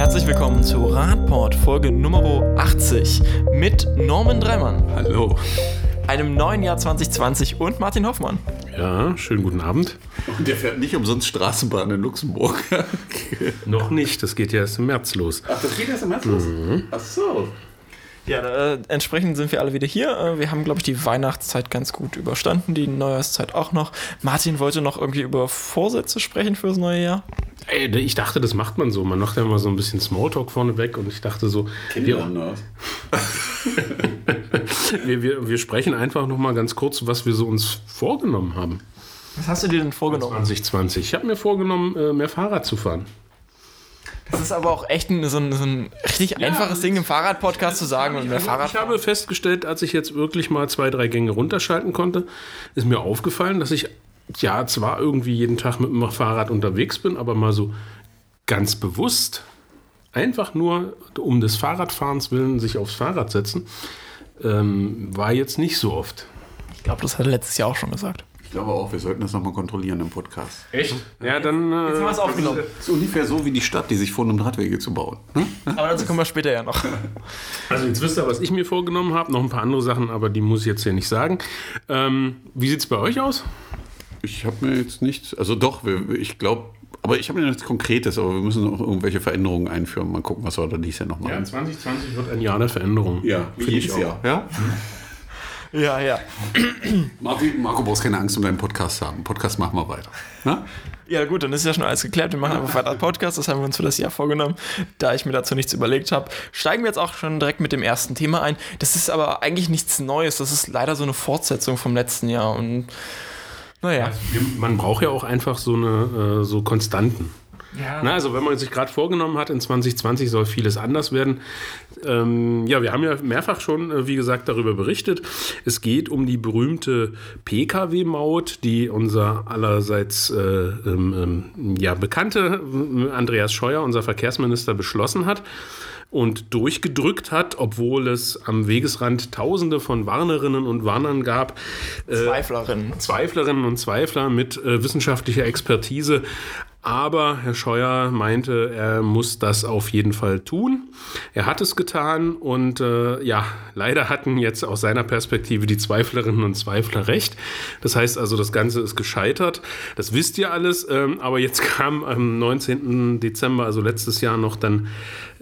Herzlich willkommen zu Radport Folge Nummer 80 mit Norman Dreimann, Hallo. einem neuen Jahr 2020 und Martin Hoffmann. Ja, schönen guten Abend. Und der fährt nicht umsonst Straßenbahn in Luxemburg. Noch nicht, das geht ja erst im März los. Ach, das geht erst im März los? Ach so. Ja, äh, entsprechend sind wir alle wieder hier. Äh, wir haben, glaube ich, die Weihnachtszeit ganz gut überstanden, die Neujahrszeit auch noch. Martin wollte noch irgendwie über Vorsätze sprechen fürs neue Jahr. Ey, ich dachte, das macht man so. Man macht ja mal so ein bisschen Smalltalk vorneweg und ich dachte so, wir, anders. wir, wir, wir sprechen einfach noch mal ganz kurz, was wir so uns vorgenommen haben. Was hast du dir denn vorgenommen? 2020. Ich habe mir vorgenommen, äh, mehr Fahrrad zu fahren. Das ist aber auch echt ein, so, ein, so ein richtig einfaches Ding im Fahrradpodcast zu sagen und mehr Fahrrad. Ich habe festgestellt, als ich jetzt wirklich mal zwei, drei Gänge runterschalten konnte, ist mir aufgefallen, dass ich ja zwar irgendwie jeden Tag mit dem Fahrrad unterwegs bin, aber mal so ganz bewusst einfach nur um des Fahrradfahrens willen sich aufs Fahrrad setzen, ähm, war jetzt nicht so oft. Ich glaube, das hat er letztes Jahr auch schon gesagt. Ich glaube auch, wir sollten das nochmal kontrollieren im Podcast. Echt? Ja, dann. Äh, Jetzt haben wir es aufgenommen. Das ist ungefähr so wie die Stadt, die sich vornimmt, Radwege zu bauen. Ne? Aber dazu kommen wir später ja noch. Also jetzt wisst ihr, was ich mir vorgenommen habe. Noch ein paar andere Sachen, aber die muss ich jetzt hier nicht sagen. Ähm, wie sieht es bei euch aus? Ich habe mir jetzt nichts, also doch, ich glaube, aber ich habe mir nichts Konkretes, aber wir müssen noch irgendwelche Veränderungen einführen. Mal gucken, was wir da dies Jahr noch machen. 2020 wird ein Jahr der Veränderung. Ja, finde ich auch. Jahr. Ja? Ja, ja. Martin, Marco, brauchst keine Angst um deinen Podcast zu haben. Podcast machen wir weiter. Ne? Ja, gut, dann ist ja schon alles geklärt. Wir machen einfach weiter Podcast. Das haben wir uns für das Jahr vorgenommen. Da ich mir dazu nichts überlegt habe, steigen wir jetzt auch schon direkt mit dem ersten Thema ein. Das ist aber eigentlich nichts Neues. Das ist leider so eine Fortsetzung vom letzten Jahr. Und naja. Man braucht ja auch einfach so eine äh, so Konstanten. Ja. Na, also wenn man sich gerade vorgenommen hat, in 2020 soll vieles anders werden. Ähm, ja, wir haben ja mehrfach schon, äh, wie gesagt, darüber berichtet. Es geht um die berühmte Pkw-Maut, die unser allerseits äh, ähm, ähm, ja, bekannte äh, Andreas Scheuer, unser Verkehrsminister, beschlossen hat und durchgedrückt hat, obwohl es am Wegesrand Tausende von Warnerinnen und Warnern gab. Äh, Zweiflerinnen. Zweiflerinnen und Zweifler mit äh, wissenschaftlicher Expertise. Aber Herr Scheuer meinte, er muss das auf jeden Fall tun. Er hat es getan und äh, ja, leider hatten jetzt aus seiner Perspektive die Zweiflerinnen und Zweifler recht. Das heißt also, das Ganze ist gescheitert. Das wisst ihr alles. Ähm, aber jetzt kam am 19. Dezember, also letztes Jahr noch dann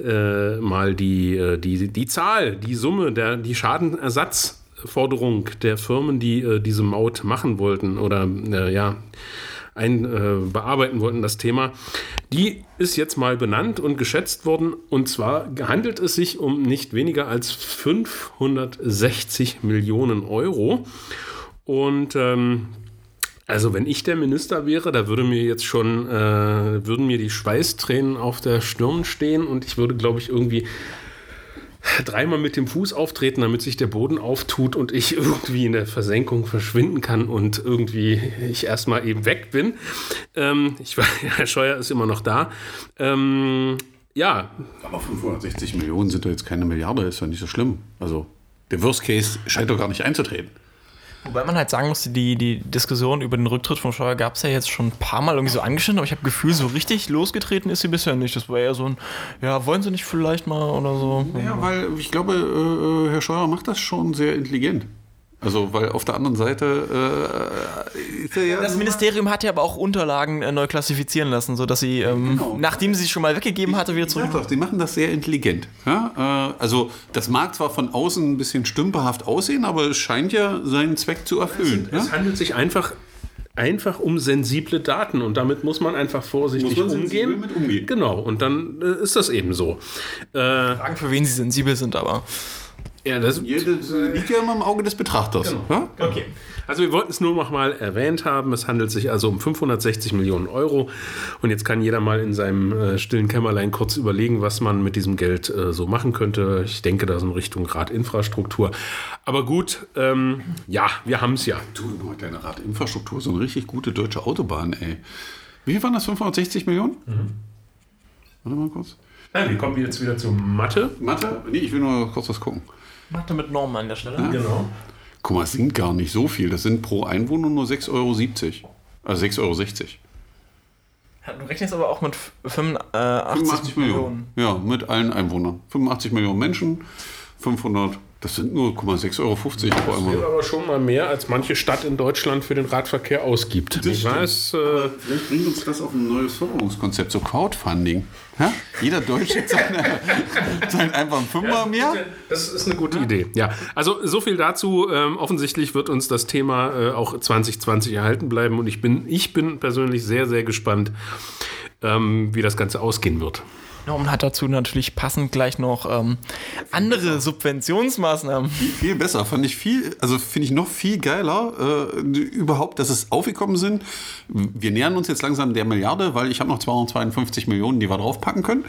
äh, mal die, äh, die, die Zahl, die Summe, der, die Schadenersatzforderung der Firmen, die äh, diese Maut machen wollten oder äh, ja ein, äh, bearbeiten wollten, das Thema, die ist jetzt mal benannt und geschätzt worden. Und zwar handelt es sich um nicht weniger als 560 Millionen Euro. Und ähm, also wenn ich der Minister wäre, da würde mir jetzt schon, äh, würden mir die Schweißtränen auf der Stirn stehen und ich würde, glaube ich, irgendwie dreimal mit dem Fuß auftreten, damit sich der Boden auftut und ich irgendwie in der Versenkung verschwinden kann und irgendwie ich erstmal eben weg bin. Ähm, ich war, Herr Scheuer ist immer noch da. Ähm, ja. Aber 560 Millionen sind doch jetzt keine Milliarde, ist doch nicht so schlimm. Also der Worst Case scheint doch gar nicht einzutreten. Wobei man halt sagen musste, die, die Diskussion über den Rücktritt von Scheuer gab es ja jetzt schon ein paar Mal irgendwie so angeschnitten, aber ich habe Gefühl, so richtig losgetreten ist sie bisher nicht. Das war eher so ein, ja, wollen sie nicht vielleicht mal oder so. Ja, weil ich glaube, äh, Herr Scheuer macht das schon sehr intelligent. Also, weil auf der anderen Seite äh, ja. Das Ministerium hat ja aber auch Unterlagen äh, neu klassifizieren lassen, sodass sie, ähm, Genau. nachdem sie sie schon mal weggegeben hatte, wieder zurück. doch, die machen das sehr intelligent. Ja? Äh, also, das mag zwar von außen ein bisschen stümperhaft aussehen, aber es scheint ja seinen Zweck zu erfüllen. Ja? Es handelt sich einfach, einfach um sensible Daten und damit muss man einfach vorsichtig Muss man umgehen. mit umgehen. Genau, und dann äh, ist das eben so. Äh, Fragen, für wen sie sensibel sind, aber. Ja, das, Das liegt ja immer im Auge des Betrachters. Ja? Okay. Also wir wollten es nur noch mal erwähnt haben. Es handelt sich also um 560 Millionen Euro. Und jetzt kann jeder mal in seinem äh, stillen Kämmerlein kurz überlegen, was man mit diesem Geld äh, so machen könnte. Ich denke da so in Richtung Radinfrastruktur. Aber gut, ähm, ja, wir haben es ja. Du, nur deine Radinfrastruktur, so eine richtig gute deutsche Autobahn, ey. Wie viel waren das? 560 Millionen? Warte mal kurz. Ja, wir kommen jetzt wieder zur Mathe. Mathe? Nee, ich will nur kurz was gucken. Macht mit Normen an der Stelle. Genau. Guck mal, es sind gar nicht so viel. Das sind pro Einwohner nur 6,70 Euro. Also 6,60 Euro. Du rechnest aber auch mit 85, 85 Millionen. Ja, mit allen Einwohnern. 85 Millionen Menschen, 500 das sind nur 6,50 Euro pro Das Einwohner. aber schon mal mehr, als manche Stadt in Deutschland für den Radverkehr ausgibt. Das ich weiß, äh, Vielleicht bringt uns das auf ein neues Förderungskonzept, so Crowdfunding. Ja? Jeder Deutsche zahlt, zahlt einfach einen Fünfer mehr. das ist eine gute Idee. Ja, also so viel dazu. Ähm, offensichtlich wird uns das Thema äh, auch 2020 erhalten bleiben und ich bin, ich bin persönlich sehr, sehr gespannt, ähm, wie das Ganze ausgehen wird. Norman hat dazu natürlich passend gleich noch ähm, andere Subventionsmaßnahmen. Viel besser, fand ich viel, also finde ich noch viel geiler äh, überhaupt, dass es aufgekommen sind. Wir nähern uns jetzt langsam der Milliarde, weil ich habe noch 252 Millionen, die wir draufpacken können.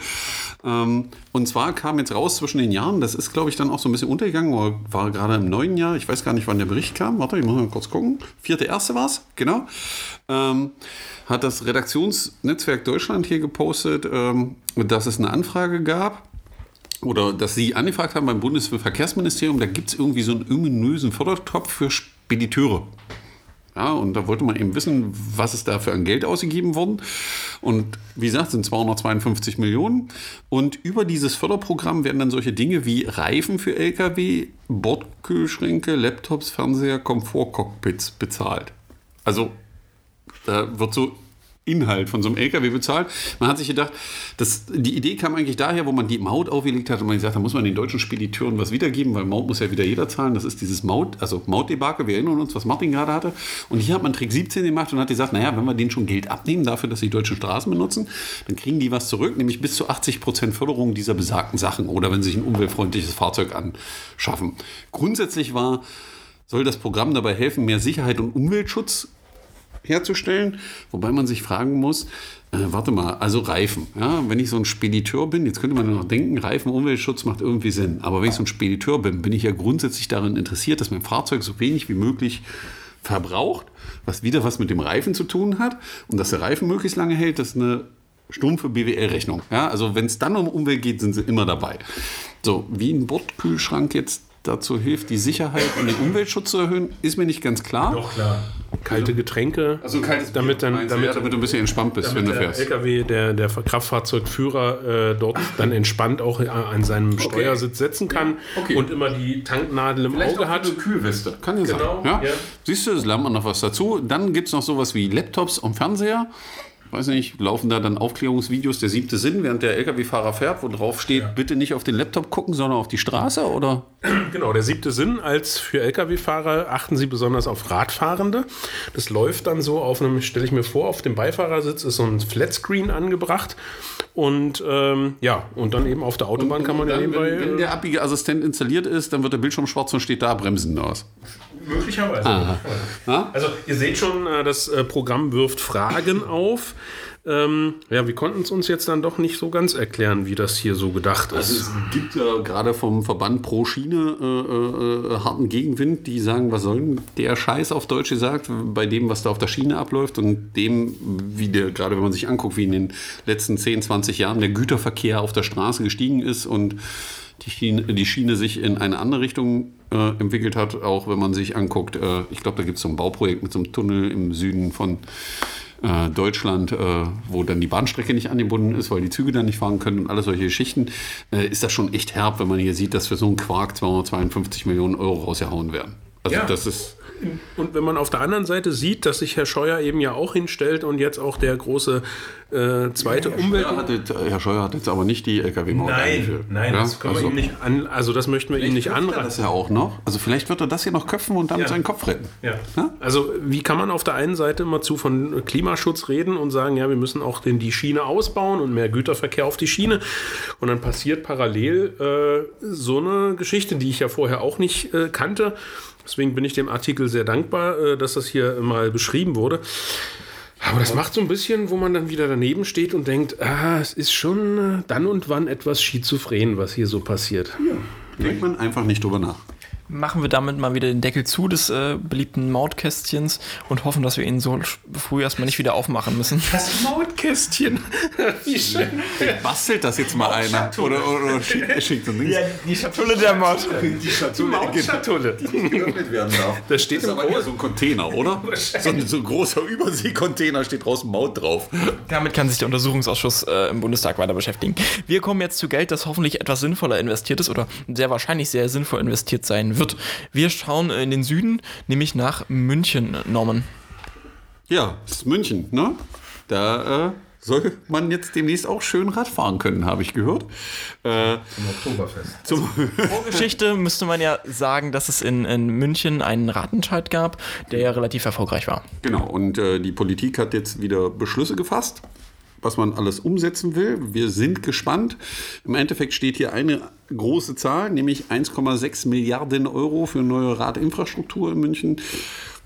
Ähm, und zwar kam jetzt raus zwischen den Jahren, das ist glaube ich dann auch so ein bisschen untergegangen, war gerade im neuen Jahr, ich weiß gar nicht, wann der Bericht kam. Warte, ich muss mal kurz gucken. Vierte erste war es, genau. Ähm, hat das Redaktionsnetzwerk Deutschland hier gepostet, ähm, dass es eine Anfrage gab oder dass Sie angefragt haben beim Bundesverkehrsministerium, da gibt es irgendwie so einen ominösen Fördertopf für Spediteure. Ja, und da wollte man eben wissen, was ist da für ein Geld ausgegeben worden. Und wie gesagt, sind 252 Millionen. Und über dieses Förderprogramm werden dann solche Dinge wie Reifen für Lkw, Bordkühlschränke, Laptops, Fernseher, Komfortcockpits bezahlt. Also da wird so Inhalt von so einem LKW bezahlt. Man hat sich gedacht, das, die Idee kam eigentlich daher, wo man die Maut aufgelegt hat und man gesagt da muss man den deutschen Spediteuren was wiedergeben, weil Maut muss ja wieder jeder zahlen. Das ist dieses Maut, also Mautdebakel, wir erinnern uns, was Martin gerade hatte. Und hier hat man Trick 17 gemacht und hat gesagt, naja, wenn wir denen schon Geld abnehmen dafür, dass sie die deutschen Straßen benutzen, dann kriegen die was zurück, nämlich bis zu 80 Prozent Förderung dieser besagten Sachen oder wenn sie sich ein umweltfreundliches Fahrzeug anschaffen. Grundsätzlich war, soll das Programm dabei helfen, mehr Sicherheit und Umweltschutz herzustellen, wobei man sich fragen muss, äh, warte mal, also Reifen, ja, wenn ich so ein Spediteur bin, jetzt könnte man ja noch denken, Reifen, Umweltschutz macht irgendwie Sinn, aber wenn ich so ein Spediteur bin, bin ich ja grundsätzlich daran interessiert, dass mein Fahrzeug so wenig wie möglich verbraucht, was wieder was mit dem Reifen zu tun hat und dass der Reifen möglichst lange hält, das ist eine stumpfe BWL-Rechnung. Ja, also wenn es dann um Umwelt geht, sind sie immer dabei. So, wie ein Bordkühlschrank jetzt dazu hilft, die Sicherheit und den Umweltschutz zu erhöhen, ist mir nicht ganz klar. Doch, klar. Kalte Getränke. Also kaltes damit dann, damit, ja, damit du ein bisschen entspannt bist, wenn du der fährst. LKW, der, der Kraftfahrzeugführer äh, dort dann entspannt auch an seinem Steuersitz setzen kann Okay. und immer die Tanknadel im Auge hat. eine Kühlweste. Kann ja Genau, sein. Ja? ja. Siehst du, es lernt man noch was dazu. Dann gibt es noch sowas wie Laptops und Fernseher. Weiß nicht, laufen da dann Aufklärungsvideos der siebte Sinn, während der LKW-Fahrer fährt, wo drauf steht, bitte nicht auf den Laptop gucken, sondern auf die Straße, oder? Genau, der siebte Sinn als für Lkw-Fahrer achten Sie besonders auf Radfahrende. Das läuft dann so auf einem, stelle ich mir vor, auf dem Beifahrersitz ist so ein Flatscreen angebracht und ähm, ja, und dann eben auf der Autobahn kann man ja dann, nebenbei. wenn, wenn äh, der abbige Assistent installiert ist, dann wird der Bildschirm schwarz und steht da Bremsen aus. Möglicherweise. Ja? Also ihr seht schon, äh, das äh, Programm wirft Fragen auf. Ähm, ja, wir konnten es uns jetzt dann doch nicht so ganz erklären, wie das hier so gedacht Also ist. es gibt ja gerade vom Verband Pro Schiene äh, äh, harten Gegenwind, die sagen, was soll denn der Scheiß auf Deutsch gesagt, bei dem, was da auf der Schiene abläuft und dem, wie der, gerade wenn man sich anguckt, wie in den letzten 10, 20 Jahren der Güterverkehr auf der Straße gestiegen ist und die Schiene, die Schiene sich in eine andere Richtung äh, entwickelt hat, auch wenn man sich anguckt, äh, ich glaube, da gibt es so ein Bauprojekt mit so einem Tunnel im Süden von äh, Deutschland, äh, wo dann die Bahnstrecke nicht angebunden ist, weil die Züge dann nicht fahren können und alle solche Geschichten, äh, ist das schon echt herb, wenn man hier sieht, dass für so einen Quark 252 Millionen Euro rausgehauen werden. Also Ja. das ist Und wenn man auf der anderen Seite sieht, dass sich Herr Scheuer eben ja auch hinstellt und jetzt auch der große äh, zweite Umwelt. Scheuer hat jetzt, Herr Scheuer hat jetzt aber nicht die LKW-Maut eingeführt. nein, Ja, das können wir also- ihm nicht an, also das möchten wir ihm nicht Das anraten. ja auch noch. Also vielleicht wird er das hier noch köpfen und damit Ja. seinen Kopf retten. Ja. Ja? Also wie kann man auf der einen Seite immer zu von Klimaschutz reden und sagen, ja, wir müssen auch den, die Schiene ausbauen und mehr Güterverkehr auf die Schiene. Und dann passiert parallel äh, so eine Geschichte, die ich ja vorher auch nicht äh, kannte. Deswegen bin ich dem Artikel sehr dankbar, äh, dass das hier mal beschrieben wurde. Aber das macht so ein bisschen, wo man dann wieder daneben steht und denkt, ah, es ist schon äh, dann und wann etwas schizophren, was hier so passiert. Denkt man einfach nicht drüber nach. Machen wir damit mal wieder den Deckel zu des äh, beliebten Mautkästchens und hoffen, dass wir ihn so früh erstmal nicht wieder aufmachen müssen. Das Mautkästchen. Wie schön. Bastelt das jetzt mal einer? Oder, oder, oder schickt, schickt so Dings. die Schatulle der Maut. Die Schatulle, Mautschatulle. die geöffnet werden darf. Da steht aber eher so ein Container, oder? So ein, so ein großer Überseekontainer steht draußen Maut drauf. Damit kann sich der Untersuchungsausschuss äh, im Bundestag weiter beschäftigen. Wir kommen jetzt zu Geld, das hoffentlich etwas sinnvoller investiert ist oder sehr wahrscheinlich sehr sinnvoll investiert sein wird. Wir schauen in den Süden, nämlich nach München, Norman. Ja, das ist München, ne? Da äh, soll man jetzt demnächst auch schön Rad fahren können, habe ich gehört. Äh, Oktoberfest. zum, Vorgeschichte müsste man ja sagen, dass es in, in München einen Ratentscheid gab, der ja relativ erfolgreich war. genau, und äh, die Politik hat jetzt wieder Beschlüsse gefasst, was man alles umsetzen will. Wir sind gespannt. Im Endeffekt steht hier eine große Zahl, nämlich 1,6 Milliarden Euro für neue Radinfrastruktur in München.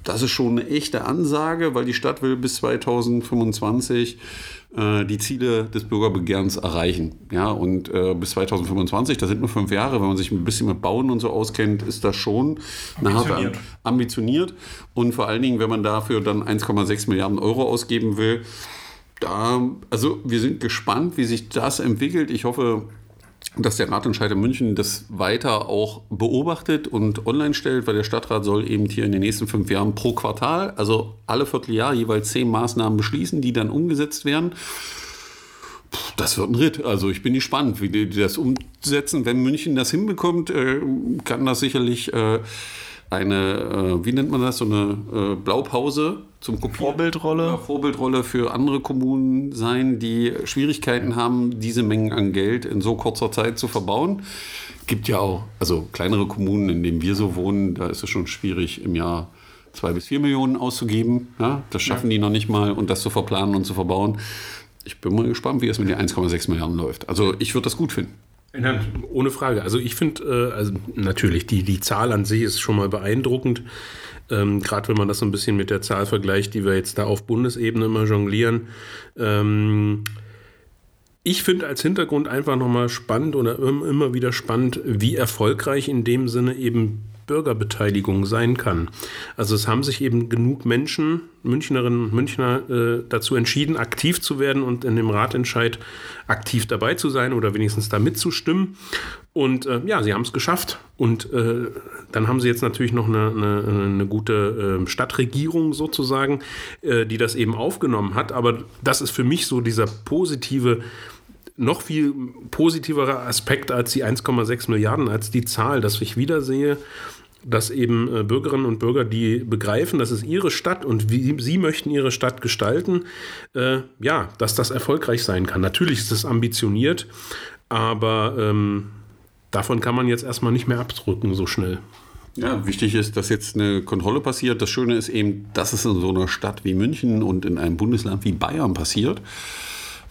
Das ist schon eine echte Ansage, weil die Stadt will bis 2025 äh, die Ziele des Bürgerbegehrens erreichen. Ja, und äh, bis 2025, das sind nur fünf Jahre, wenn man sich ein bisschen mit Bauen und so auskennt, ist das schon Ambitioniert. ambitioniert. Und vor allen Dingen, wenn man dafür dann 1,6 Milliarden Euro ausgeben will, da, also wir sind gespannt, wie sich das entwickelt. Ich hoffe, dass der Ratentscheid in München das weiter auch beobachtet und online stellt, weil der Stadtrat soll eben hier in den nächsten fünf Jahren pro Quartal, also alle Vierteljahr jeweils zehn Maßnahmen beschließen, die dann umgesetzt werden. Das wird ein Ritt. Also ich bin gespannt, wie die das umsetzen. Wenn München das hinbekommt, äh, kann das sicherlich äh, eine, äh, wie nennt man das, so eine Blaupause zum Kopieren. Vorbildrolle. Ja, Vorbildrolle für andere Kommunen sein, die Schwierigkeiten haben, diese Mengen an Geld in so kurzer Zeit zu verbauen. Gibt ja auch, also kleinere Kommunen, in denen wir so wohnen, da ist es schon schwierig, im Jahr zwei bis vier Millionen auszugeben. Ja, das schaffen die noch nicht mal und das zu verplanen und zu verbauen. Ich bin mal gespannt, wie es mit den 1,6 Milliarden läuft. Also ich würde das gut finden. Ja, ohne Frage. Also ich finde, äh, also natürlich, die, die Zahl an sich ist schon mal beeindruckend. Ähm, Gerade wenn man das so ein bisschen mit der Zahl vergleicht, die wir jetzt da auf Bundesebene immer jonglieren. Ähm, ich finde als Hintergrund einfach nochmal spannend oder im- immer wieder spannend, wie erfolgreich in dem Sinne eben Bürgerbeteiligung sein kann. Also es haben sich eben genug Menschen, Münchnerinnen und Münchner, äh, dazu entschieden, aktiv zu werden und in dem Ratentscheid aktiv dabei zu sein oder wenigstens da mitzustimmen. Und äh, ja, sie haben es geschafft. Und äh, dann haben sie jetzt natürlich noch eine, eine, eine gute äh, Stadtregierung sozusagen, äh, die das eben aufgenommen hat. Aber das ist für mich so dieser positive noch viel positiverer Aspekt als die 1,6 Milliarden, als die Zahl, dass ich wieder sehe, dass eben äh, Bürgerinnen und Bürger, die begreifen, das ist ihre Stadt und wie sie möchten ihre Stadt gestalten, äh, ja, dass das erfolgreich sein kann. Natürlich ist es ambitioniert, aber ähm, davon kann man jetzt erstmal nicht mehr abdrücken so schnell. Ja, wichtig ist, dass jetzt eine Kontrolle passiert. Das Schöne ist eben, dass es in so einer Stadt wie München und in einem Bundesland wie Bayern passiert.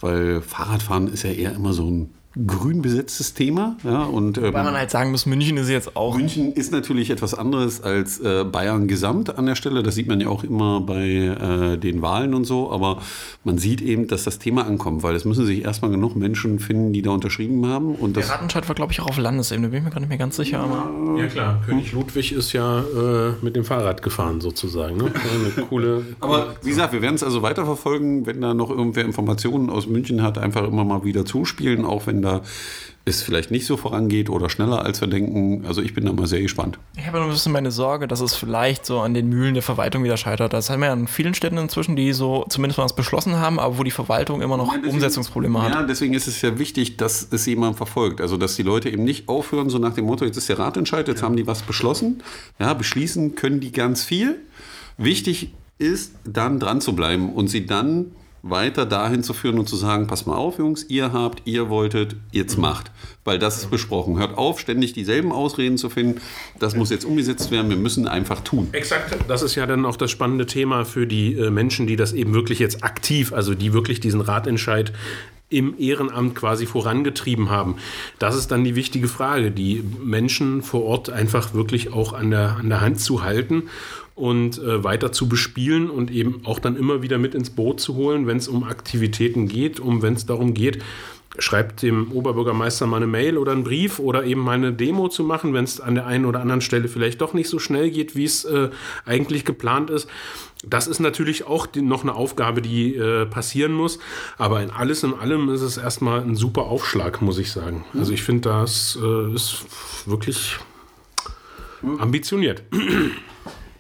Weil Fahrradfahren ist ja eher immer so ein grün besetztes Thema. Ja, und, ähm, Weil man halt sagen muss, München ist jetzt auch. München ist natürlich etwas anderes als äh, Bayern gesamt an der Stelle. Das sieht man ja auch immer bei äh, den Wahlen und so. Aber man sieht eben, dass das Thema ankommt, weil es müssen sich erstmal genug Menschen finden, die da unterschrieben haben. Und das Der Ratentscheid war, glaube ich, auch auf Landesebene, bin ich mir gar nicht mehr ganz sicher. Aber Ja klar, König Ludwig ist ja äh, mit dem Fahrrad gefahren sozusagen. Ne? Eine coole. Aber wie gesagt, wir werden es also weiterverfolgen, wenn da noch irgendwer Informationen aus München hat, einfach immer mal wieder zuspielen, auch wenn da es vielleicht nicht so vorangeht oder schneller als wir denken. Also ich bin da mal sehr gespannt. ich habe noch ein bisschen meine Sorge, dass es vielleicht so an den Mühlen der Verwaltung wieder scheitert. Das haben wir ja in vielen Städten inzwischen, die so zumindest mal was beschlossen haben, aber wo die Verwaltung immer noch Umsetzungsprobleme hat. Ja, deswegen ist es ja wichtig, dass es jemand verfolgt. Also, dass die Leute eben nicht aufhören, so nach dem Motto, jetzt ist der Ratentscheid, jetzt haben die was beschlossen. Ja, beschließen können die ganz viel. Wichtig ist, dann dran zu bleiben und sie dann weiter dahin zu führen und zu sagen, pass mal auf, Jungs, ihr habt, ihr wolltet, jetzt macht. Weil das ist besprochen. Hört auf, ständig dieselben Ausreden zu finden. Das muss jetzt umgesetzt werden. Wir müssen einfach tun. Exakt, das ist ja dann auch das spannende Thema für die äh, Menschen, die das eben wirklich jetzt aktiv, also die wirklich diesen Ratentscheid im Ehrenamt quasi vorangetrieben haben. Das ist dann die wichtige Frage, die Menschen vor Ort einfach wirklich auch an der, an der Hand zu halten und äh, weiter zu bespielen und eben auch dann immer wieder mit ins Boot zu holen, wenn es um Aktivitäten geht, um wenn es darum geht, schreibt dem Oberbürgermeister mal eine Mail oder einen Brief oder eben mal eine Demo zu machen, wenn es an der einen oder anderen Stelle vielleicht doch nicht so schnell geht, wie es äh, eigentlich geplant ist. Das ist natürlich auch die, noch eine Aufgabe, die äh, passieren muss. Aber in alles in allem ist es erstmal ein super Aufschlag, muss ich sagen. Also ich finde, das äh, ist wirklich ambitioniert.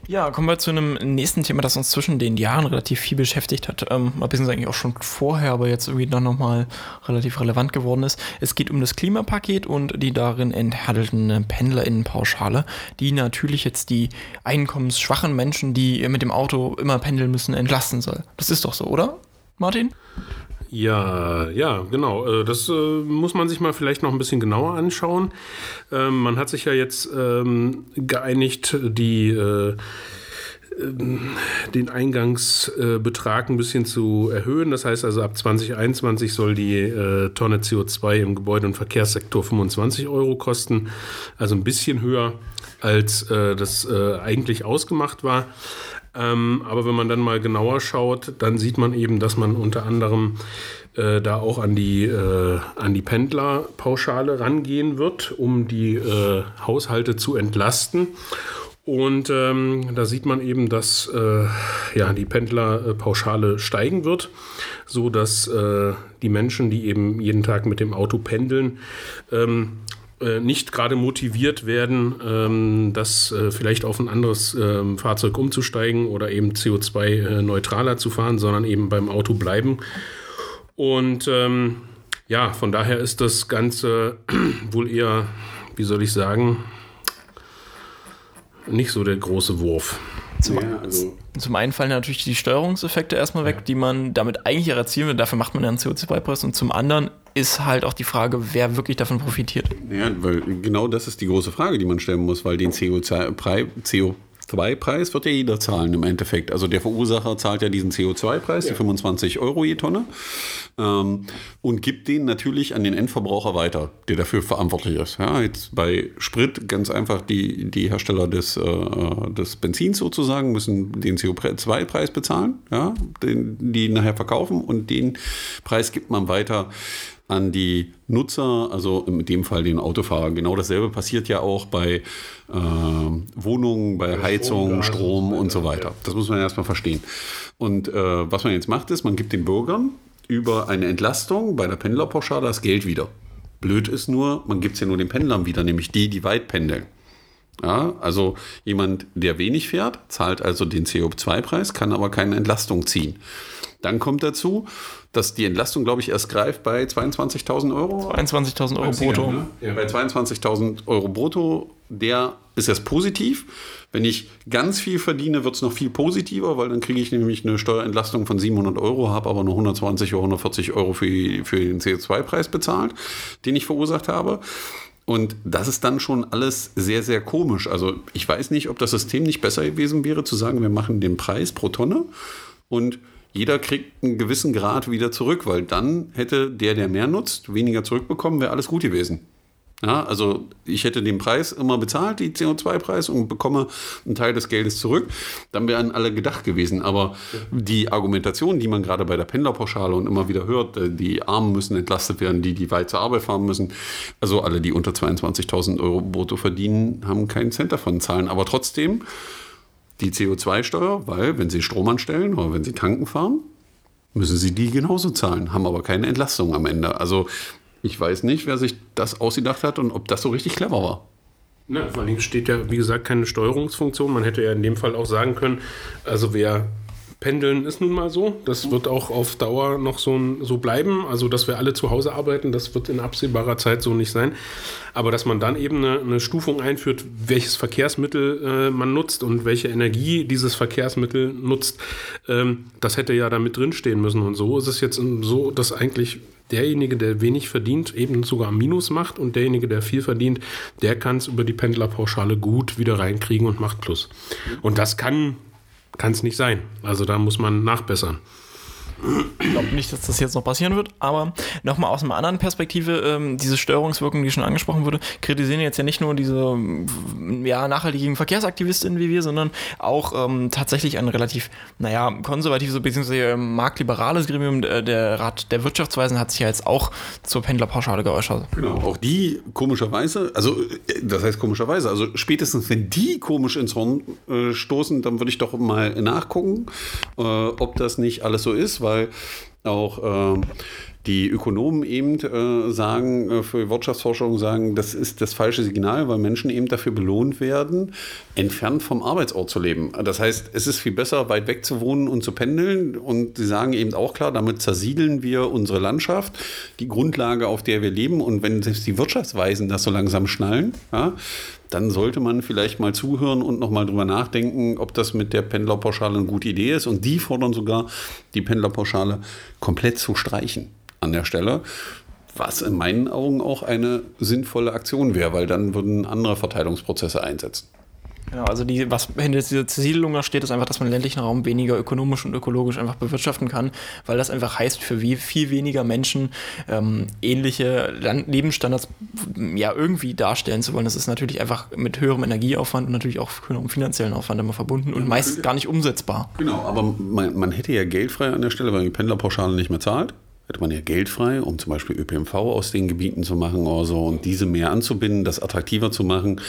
Ja, kommen wir zu einem nächsten Thema, das uns zwischen den Jahren relativ viel beschäftigt hat. Ähm, bisschen eigentlich auch schon vorher, aber jetzt irgendwie dann nochmal relativ relevant geworden ist. Es geht um das Klimapaket und die darin enthaltene Pendlerinnenpauschale, die natürlich jetzt die einkommensschwachen Menschen, die mit dem Auto immer pendeln müssen, entlasten soll. Das ist doch so, oder, Martin? Ja, ja, genau. Äh, das äh, muss man sich mal vielleicht noch ein bisschen genauer anschauen. Ähm, man hat sich ja jetzt ähm, geeinigt, die äh, ähm, den Eingangsbetrag ein bisschen zu erhöhen. Das heißt also ab 2021 soll die Tonne CO2 im Gebäude- und Verkehrssektor 25 Euro kosten. Also ein bisschen höher, als das eigentlich ausgemacht war. Ähm, aber wenn man dann mal genauer schaut, dann sieht man eben, dass man unter anderem äh, da auch an die, äh, an die Pendlerpauschale rangehen wird, um die äh, Haushalte zu entlasten. Und ähm, da sieht man eben, dass äh, ja, die Pendlerpauschale steigen wird, so dass äh, die Menschen, die eben jeden Tag mit dem Auto pendeln, ähm, äh, nicht gerade motiviert werden, ähm, das äh, vielleicht auf ein anderes ähm, Fahrzeug umzusteigen oder eben CO2-neutraler äh, zu fahren, sondern eben beim Auto bleiben. Und ähm, ja, von daher ist das Ganze wohl eher, wie soll ich sagen, nicht so der große Wurf. Zum, ja, also zum einen fallen natürlich die Steuerungseffekte erstmal weg, ja. die man damit eigentlich erzielen will. Dafür macht man ja einen CO2-Preis. Und zum anderen ist halt auch die Frage, wer wirklich davon profitiert. Ja, weil genau das ist die große Frage, die man stellen muss, weil den CO2-Preis CO CO2-Preis wird ja jeder zahlen im Endeffekt. Also der Verursacher zahlt ja diesen CO2-Preis, ja. die 25 Euro je Tonne, ähm, und gibt den natürlich an den Endverbraucher weiter, der dafür verantwortlich ist. Ja, jetzt bei Sprit ganz einfach die, die Hersteller des, äh, des Benzins sozusagen müssen den CO2-Preis bezahlen, ja, den die nachher verkaufen und den Preis gibt man weiter an die Nutzer, also in dem Fall den Autofahrer. Genau dasselbe passiert ja auch bei äh, Wohnungen, bei Heizung, Strom, Strom und so weiter. Das muss man erstmal verstehen. Und äh, was man jetzt macht, ist, man gibt den Bürgern über eine Entlastung bei der Pendlerpauschale das Geld wieder. Blöd ist nur, man gibt es ja nur den Pendlern wieder, nämlich die, die weit pendeln. Ja, also jemand, der wenig fährt, zahlt also den CO2-Preis, kann aber keine Entlastung ziehen. Dann kommt dazu, dass die Entlastung, glaube ich, erst greift bei 22.000 Euro. 22.000 Euro brutto. Ne? Ja. Bei 22.000 Euro brutto, der ist erst positiv. Wenn ich ganz viel verdiene, wird es noch viel positiver, weil dann kriege ich nämlich eine Steuerentlastung von 700 Euro, habe aber nur 120 oder 140 Euro für, für den CO2-Preis bezahlt, den ich verursacht habe. Und das ist dann schon alles sehr, sehr komisch. Also ich weiß nicht, ob das System nicht besser gewesen wäre, zu sagen, wir machen den Preis pro Tonne und jeder kriegt einen gewissen Grad wieder zurück, weil dann hätte der, der mehr nutzt, weniger zurückbekommen, wäre alles gut gewesen. Ja, also ich hätte den Preis immer bezahlt, die CO2-Preis, und bekomme einen Teil des Geldes zurück. Dann wären alle gedacht gewesen. Aber die Argumentation, die man gerade bei der Pendlerpauschale und immer wieder hört, äh, die Armen müssen entlastet werden, die, die weit zur Arbeit fahren müssen. Also alle, die unter 22.000 Euro brutto verdienen, haben keinen Cent davon zahlen. Aber trotzdem die CO2-Steuer, weil wenn sie Strom anstellen oder wenn sie tanken fahren, müssen sie die genauso zahlen, haben aber keine Entlastung am Ende. Also ich weiß nicht, wer sich das ausgedacht hat und ob das so richtig clever war. Na, vor allem steht ja, wie gesagt, keine Steuerungsfunktion. Man hätte ja in dem Fall auch sagen können, also wer Pendeln ist nun mal so. Das wird auch auf Dauer noch so, so bleiben. Also, dass wir alle zu Hause arbeiten, das wird in absehbarer Zeit so nicht sein. Aber dass man dann eben eine, eine Stufung einführt, welches Verkehrsmittel äh, man nutzt und welche Energie dieses Verkehrsmittel nutzt, ähm, das hätte ja da mit drinstehen müssen. Und so ist es jetzt so, dass eigentlich derjenige, der wenig verdient, eben sogar Minus macht und derjenige, der viel verdient, der kann es über die Pendlerpauschale gut wieder reinkriegen und macht Plus. Und das kann kann es nicht sein. Also da muss man nachbessern. Ich glaube nicht, dass das jetzt noch passieren wird, aber nochmal aus einer anderen Perspektive, ähm, diese Störungswirkung, die schon angesprochen wurde, kritisieren jetzt ja nicht nur diese ja, nachhaltigen Verkehrsaktivistinnen wie wir, sondern auch ähm, tatsächlich ein relativ, naja, konservatives bzw. marktliberales Gremium, der, der Rat der Wirtschaftsweisen hat sich ja jetzt auch zur Pendlerpauschale geäußert. Genau, auch die komischerweise, also das heißt komischerweise, also spätestens wenn die komisch ins Horn äh, stoßen, dann würde ich doch mal nachgucken, äh, ob das nicht alles so ist, weil auch äh, die Ökonomen eben äh, sagen, äh, für Wirtschaftsforschung sagen, das ist das falsche Signal, weil Menschen eben dafür belohnt werden, entfernt vom Arbeitsort zu leben. Das heißt, es ist viel besser, weit weg zu wohnen und zu pendeln. Und sie sagen eben auch klar, damit zersiedeln wir unsere Landschaft, die Grundlage, auf der wir leben. Und wenn selbst die Wirtschaftsweisen das so langsam schnallen, ja, dann sollte man vielleicht mal zuhören und nochmal drüber nachdenken, ob das mit der Pendlerpauschale eine gute Idee ist. Und die fordern sogar, die Pendlerpauschale komplett zu streichen an der Stelle. Was in meinen Augen auch eine sinnvolle Aktion wäre, weil dann würden andere Verteilungsprozesse einsetzen. Genau, also die, was hinter dieser Zersiedlung da steht, ist einfach, dass man den ländlichen Raum weniger ökonomisch und ökologisch einfach bewirtschaften kann, weil das einfach heißt, für wie, viel weniger Menschen ähm, ähnliche Land Lebensstandards ja irgendwie darstellen zu wollen. Das ist natürlich einfach mit höherem Energieaufwand und natürlich auch höherem finanziellen Aufwand immer verbunden und meist gar nicht umsetzbar. Genau, aber man, man hätte ja Geld frei an der Stelle, weil die Pendlerpauschale nicht mehr zahlt hätte man ja Geld frei, um zum Beispiel ÖPNV aus den Gebieten zu machen oder so und diese mehr anzubinden, das attraktiver zu machen,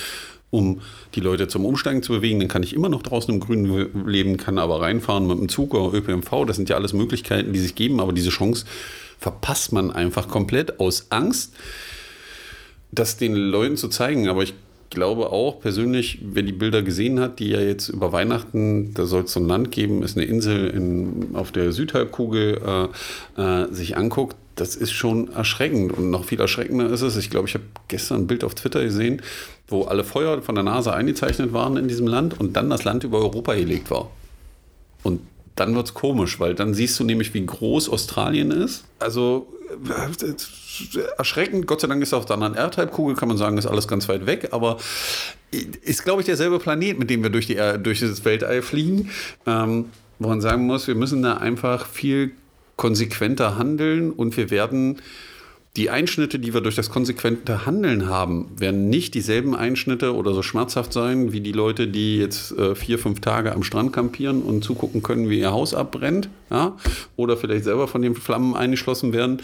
um die Leute zum Umsteigen zu bewegen. Dann kann ich immer noch draußen im Grünen leben, kann aber reinfahren mit dem Zug oder ÖPNV. Das sind ja alles Möglichkeiten, die sich geben, aber diese Chance verpasst man einfach komplett aus Angst, das den Leuten zu zeigen. Aber ich glaube auch persönlich, wer die Bilder gesehen hat, die ja jetzt über Weihnachten, da soll es so ein Land geben, ist eine Insel in, auf der Südhalbkugel, äh, äh, sich anguckt, das ist schon erschreckend. Und noch viel erschreckender ist es, ich glaube, ich habe gestern ein Bild auf Twitter gesehen, wo alle Feuer von der NASA eingezeichnet waren in diesem Land und dann das Land über Europa gelegt war. Und dann wird es komisch, weil dann siehst du nämlich, wie groß Australien ist. Also äh, erschreckend. Gott sei Dank ist auf der anderen Erdhalbkugel, kann man sagen, ist alles ganz weit weg, aber ist, glaube ich, derselbe Planet, mit dem wir durch, die, durch das Weltall fliegen. Ähm, wo man sagen muss, wir müssen da einfach viel konsequenter handeln und wir werden die Einschnitte, die wir durch das konsequente Handeln haben, werden nicht dieselben Einschnitte oder so schmerzhaft sein wie die Leute, die jetzt äh, vier, fünf Tage am Strand kampieren und zugucken können, wie ihr Haus abbrennt ja? oder vielleicht selber von den Flammen eingeschlossen werden.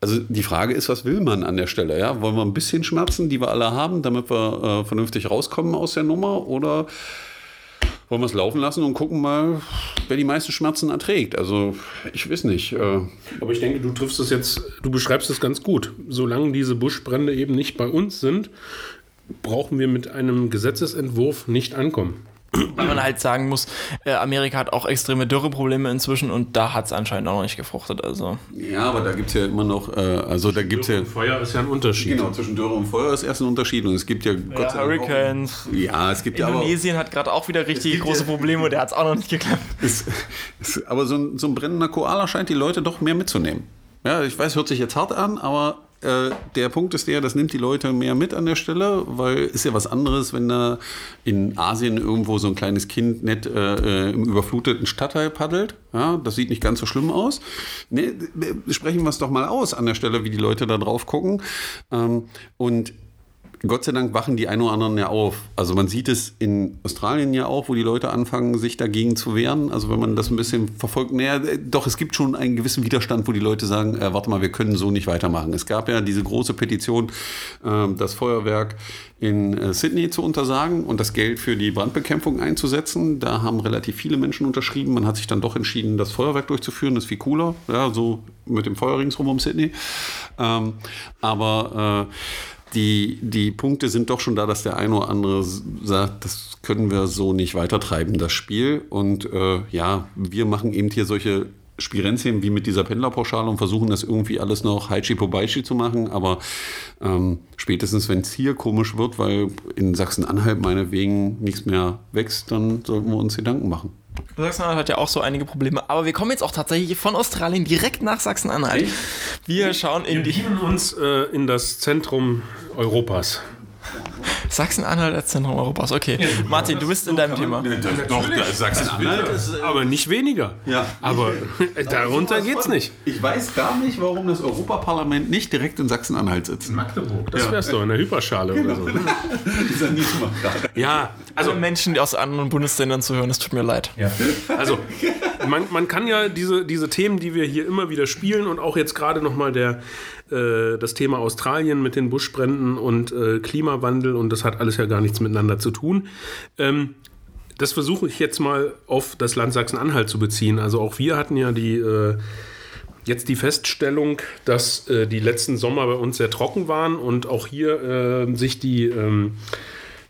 Also die Frage ist, was will man an der Stelle? Ja? Wollen wir ein bisschen Schmerzen, die wir alle haben, damit wir äh, vernünftig rauskommen aus der Nummer oder wollen wir es laufen lassen und gucken mal, wer die meisten Schmerzen erträgt. Also ich weiß nicht. Äh Aber ich denke, du triffst es jetzt, du beschreibst es ganz gut. Solange diese Buschbrände eben nicht bei uns sind, brauchen wir mit einem Gesetzesentwurf nicht ankommen. Weil man halt sagen muss, äh, Amerika hat auch extreme Dürreprobleme inzwischen und da hat es anscheinend auch noch nicht gefruchtet. Also. Ja, aber da gibt es ja immer noch, äh, also da gibt es ja. Feuer ist ja ein Unterschied. Genau, zwischen Dürre und Feuer ist erst ein Unterschied und es gibt ja, Gott ja, sei Dank Hurricanes. Auch, ja, es gibt Indonesien ja hat gerade auch wieder richtig große Probleme und der hat es auch noch nicht geklappt. Ist, ist, aber so ein, so ein brennender Koala scheint die Leute doch mehr mitzunehmen. Ja, ich weiß, hört sich jetzt hart an, aber äh, der Punkt ist der, das nimmt die Leute mehr mit an der Stelle, weil ist ja was anderes, wenn da in Asien irgendwo so ein kleines Kind nett äh, äh im überfluteten Stadtteil paddelt. Ja, das sieht nicht ganz so schlimm aus. Nee, sprechen wir es doch mal aus an der Stelle, wie die Leute da drauf gucken. Ähm, und Gott sei Dank wachen die ein oder anderen ja auf. Also man sieht es in Australien ja auch, wo die Leute anfangen, sich dagegen zu wehren. Also wenn man das ein bisschen verfolgt, naja, doch, es gibt schon einen gewissen Widerstand, wo die Leute sagen, äh, warte mal, wir können so nicht weitermachen. Es gab ja diese große Petition, äh, das Feuerwerk in äh, Sydney zu untersagen und das Geld für die Brandbekämpfung einzusetzen. Da haben relativ viele Menschen unterschrieben. Man hat sich dann doch entschieden, das Feuerwerk durchzuführen. Das ist viel cooler, ja, so mit dem Feuer ringsrum um Sydney. Ähm, aber äh, die, die Punkte sind doch schon da, dass der eine oder andere sagt, das können wir so nicht weitertreiben, das Spiel. Und äh, ja, wir machen eben hier solche Spirenzien wie mit dieser Pendlerpauschale und versuchen das irgendwie alles noch Haichi Pobaichi zu machen. Aber ähm, spätestens, wenn es hier komisch wird, weil in Sachsen-Anhalt meinetwegen nichts mehr wächst, dann sollten wir uns Gedanken machen. Sachsen-Anhalt hat ja auch so einige Probleme, aber wir kommen jetzt auch tatsächlich von Australien direkt nach Sachsen-Anhalt. Wir schauen in wir die. uns äh, in das Zentrum Europas. Sachsen-Anhalt als Zentrum Europas. Okay, Martin, du bist in deinem Thema. Doch, Sachsen-Anhalt ist. äh, Aber nicht weniger. Ja. Aber darunter geht's nicht. Ich weiß gar nicht, warum das Europaparlament nicht direkt in Sachsen-Anhalt sitzt. Magdeburg. Das wär's doch in der Hyperschale oder so. Dieser Niesmann gerade. Ja, Also Menschen, die aus anderen Bundesländern zu hören, es tut mir leid. Also, man, man kann ja diese, diese Themen, die wir hier immer wieder spielen und auch jetzt gerade nochmal der, äh, das Thema Australien mit den Buschbränden und äh, Klimawandel und das hat alles ja gar nichts miteinander zu tun. Ähm, das versuche ich jetzt mal auf das Land Sachsen-Anhalt zu beziehen. Also auch wir hatten ja die äh, jetzt die Feststellung, dass äh, die letzten Sommer bei uns sehr trocken waren und auch hier äh, sich die ähm,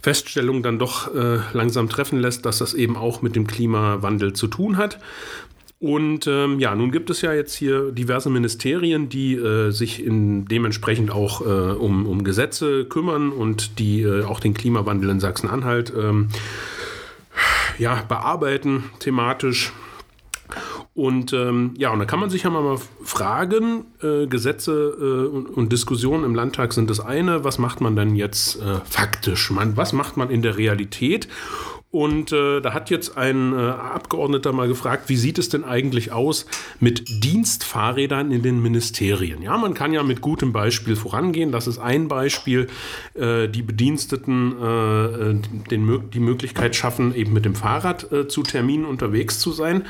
Feststellung dann doch äh, langsam treffen lässt, dass das eben auch mit dem Klimawandel zu tun hat. Und ähm, ja, nun gibt es ja jetzt hier diverse Ministerien, die äh, sich in dementsprechend auch äh, um, um Gesetze kümmern und die äh, auch den Klimawandel in Sachsen-Anhalt ähm, ja, bearbeiten thematisch. Und ähm, ja, und da kann man sich ja mal fragen, äh, Gesetze äh, und, und Diskussionen im Landtag sind das eine, was macht man denn jetzt äh, faktisch? Man, was macht man in der Realität? Und äh, da hat jetzt ein äh, Abgeordneter mal gefragt, wie sieht es denn eigentlich aus mit Dienstfahrrädern in den Ministerien? Ja, man kann ja mit gutem Beispiel vorangehen. Das ist ein Beispiel. Äh, die Bediensteten äh, den, die Möglichkeit schaffen, eben mit dem Fahrrad äh, zu Terminen unterwegs zu sein.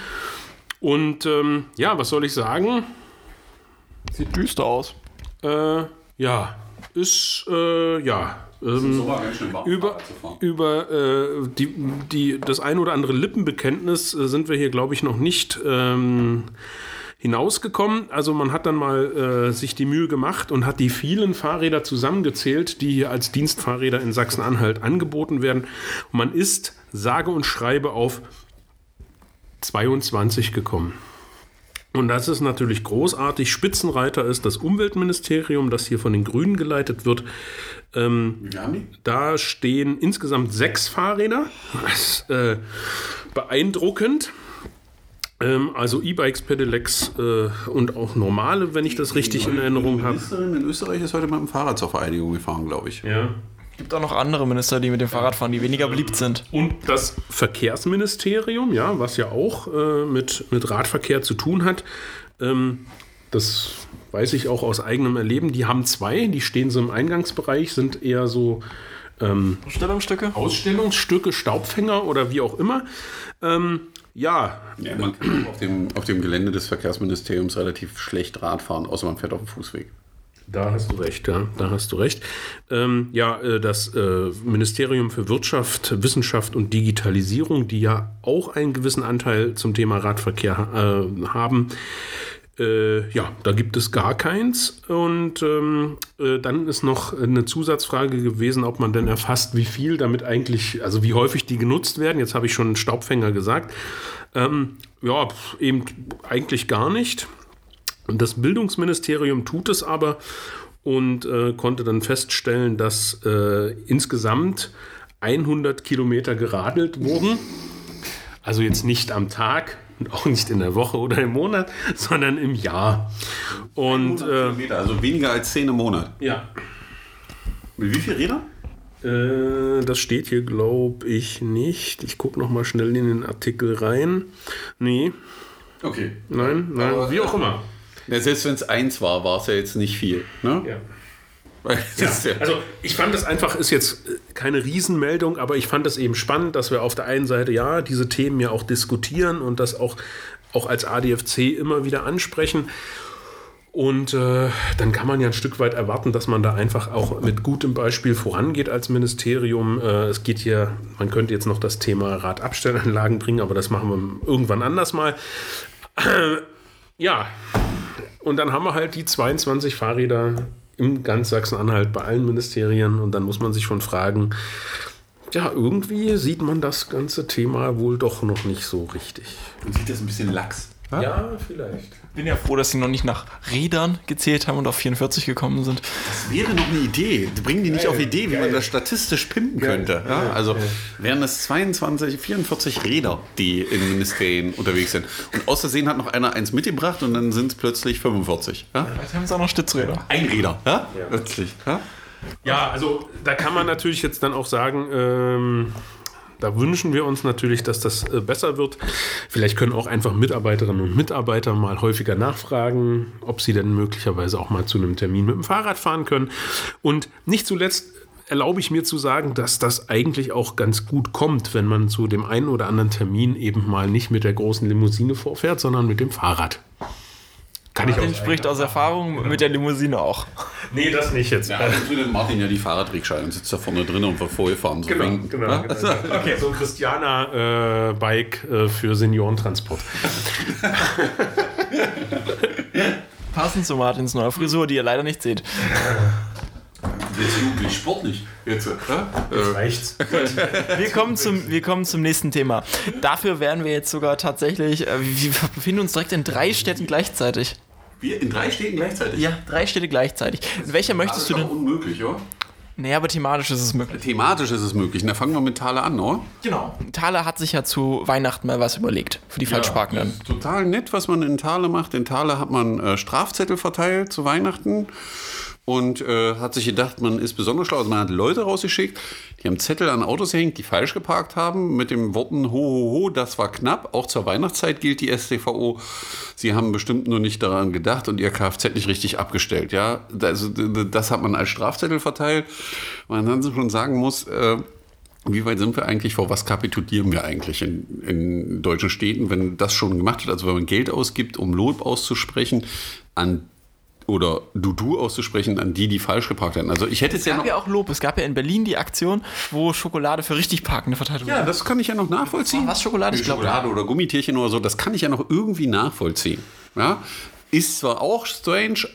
Und ähm, ja, was soll ich sagen? Sieht düster aus. Äh, ja, ist, ja. Ähm, über über äh, die, die, das ein oder andere Lippenbekenntnis äh, sind wir hier, glaube ich, noch nicht ähm, hinausgekommen. Also man hat dann mal äh, sich die Mühe gemacht und hat die vielen Fahrräder zusammengezählt, die hier als Dienstfahrräder in Sachsen-Anhalt angeboten werden. Und man ist sage und schreibe auf 22 gekommen. Und das ist natürlich großartig. Spitzenreiter ist das Umweltministerium, das hier von den Grünen geleitet wird. Ähm, da stehen insgesamt sechs Fahrräder. Das ist äh, beeindruckend. Ähm, also E-Bikes, Pedelecs äh, und auch normale, wenn ich das richtig in Erinnerung habe. Ministerin in Österreich ist heute mit dem Fahrrad zur Vereinigung gefahren, glaube ich. Ja. Gibt auch noch andere Minister, die mit dem Fahrrad fahren, die weniger beliebt sind. Und das Verkehrsministerium, ja, was ja auch äh, mit, mit Radverkehr zu tun hat, ähm, das weiß ich auch aus eigenem Erleben. Die haben zwei, die stehen so im Eingangsbereich, sind eher so ähm, Stellungsstücke? Ausstellungsstücke, Staubfänger oder wie auch immer. Ähm, ja, Ja, man kann auf dem, auf dem Gelände des Verkehrsministeriums relativ schlecht Rad fahren, außer man fährt auf dem Fußweg. Da hast du recht, ja, da hast du recht. Ähm, ja, äh, das äh, Ministerium für Wirtschaft, Wissenschaft und Digitalisierung, die ja auch einen gewissen Anteil zum Thema Radverkehr äh, haben, äh, ja, da gibt es gar keins. Und ähm, äh, dann ist noch eine Zusatzfrage gewesen, ob man denn erfasst, wie viel damit eigentlich, also wie häufig die genutzt werden. Jetzt habe ich schon Staubfänger gesagt. Ähm, ja, eben eigentlich gar nicht. Und das Bildungsministerium tut es aber und äh, konnte dann feststellen, dass äh, insgesamt 100 Kilometer geradelt wurden. Also jetzt nicht am Tag und auch nicht in der Woche oder im Monat, sondern im Jahr. Und äh, Kilometer, also weniger als 10 im Monat. ja, Mit wie viel Räder? äh, das steht hier, glaube ich, nicht. Ich gucke noch mal schnell in den Artikel rein. Nee, Okay. nein, nein, Aber- wie auch immer. Ja, selbst wenn es eins war, war es ja jetzt nicht viel. Ne? Ja. Ja, Also ich fand das einfach, ist jetzt äh, keine Riesenmeldung, aber ich fand das eben spannend, dass wir auf der einen Seite ja diese Themen ja auch diskutieren und das auch, auch als ADFC immer wieder ansprechen. Und äh, dann kann man ja ein Stück weit erwarten, dass man da einfach auch mit gutem Beispiel vorangeht als Ministerium. Äh, es geht hier, man könnte jetzt noch das Thema Radabstellanlagen bringen, aber das machen wir irgendwann anders mal. Ja, und dann haben wir halt die 22 Fahrräder im ganz Sachsen-Anhalt bei allen Ministerien und dann muss man sich schon fragen, ja, irgendwie sieht man das ganze Thema wohl doch noch nicht so richtig. man sieht das ein bisschen lax. Ja, vielleicht. Bin ja froh, dass sie noch nicht nach Rädern gezählt haben und auf 44 gekommen sind. Das wäre noch eine Idee. Bringen die nicht auf Idee, wie man das statistisch pimpen könnte. Ja, also wären es 22, 44 Räder, die in Ministerien unterwegs sind. Und aus Versehen hat noch einer eins mitgebracht und dann sind es plötzlich 45. Ja? Vielleicht haben sie auch noch Stützräder. Einräder. Ja? Plötzlich. Ja? Ja, also da kann man natürlich jetzt dann auch sagen, ähm, da wünschen wir uns natürlich, dass das äh, besser wird. Vielleicht können auch einfach Mitarbeiterinnen und Mitarbeiter mal häufiger nachfragen, ob sie denn möglicherweise auch mal zu einem Termin mit dem Fahrrad fahren können. Und nicht zuletzt erlaube ich mir zu sagen, dass das eigentlich auch ganz gut kommt, wenn man zu dem einen oder anderen Termin eben mal nicht mit der großen Limousine vorfährt, sondern mit dem Fahrrad. Kann ich Martin spricht aus Erfahrung genau. mit der Limousine auch. Nee, das nicht jetzt. Ja, also den Martin ja die Fahrradrikscha und sitzt da vorne drin und wird vorgefahren. So genau, wegen, genau, genau. Okay, so ein Christiana-Bike äh, für Seniorentransport. Passend zu Martins neuer Frisur, die ihr leider nicht seht. Jetzt jugendlich sportlich. Jetzt, äh, Jetzt reicht's. wir, kommen zum, wir kommen zum nächsten Thema. Dafür werden wir jetzt sogar tatsächlich, äh, wir befinden uns direkt in drei Städten gleichzeitig. Wir in drei Städten gleichzeitig? Ja, drei Städte gleichzeitig. In welcher möchtest du denn? Das ist unmöglich, oder? Naja, aber thematisch ist es möglich. Thematisch ist es möglich. Da fangen wir mit Thaler an, oder? Genau. Thaler hat sich ja zu Weihnachten mal was überlegt für die ja, Falschparkenden. Total nett, was man in Thaler macht. In Thaler hat man äh, Strafzettel verteilt zu Weihnachten und äh, hat sich gedacht, man ist besonders schlau. Also man hat Leute rausgeschickt, die haben Zettel an Autos gehängt, die falsch geparkt haben, mit den Worten ho, ho, ho, das war knapp. Auch zur Weihnachtszeit gilt die STVO. Sie haben bestimmt nur nicht daran gedacht und ihr Kfz nicht richtig abgestellt. Ja, also, das hat man als Strafzettel verteilt. Man dann schon sagen muss, äh, wie weit sind wir eigentlich, vor was kapitulieren wir eigentlich in, in deutschen Städten, wenn das schon gemacht wird? Also wenn man Geld ausgibt, um Lob auszusprechen an oder Dudu auszusprechen an die, die falsch geparkt haben. Also ich hätte es, es ja gab ja auch Lob. Es gab ja in Berlin die Aktion, wo Schokolade für richtig Parkende verteilt wurde. Ja, das kann ich ja noch nachvollziehen. Was Schokolade? Ich glaube, Schokolade oder Gummitierchen oder so, das kann ich ja noch irgendwie nachvollziehen. Ja? Ist zwar auch strange,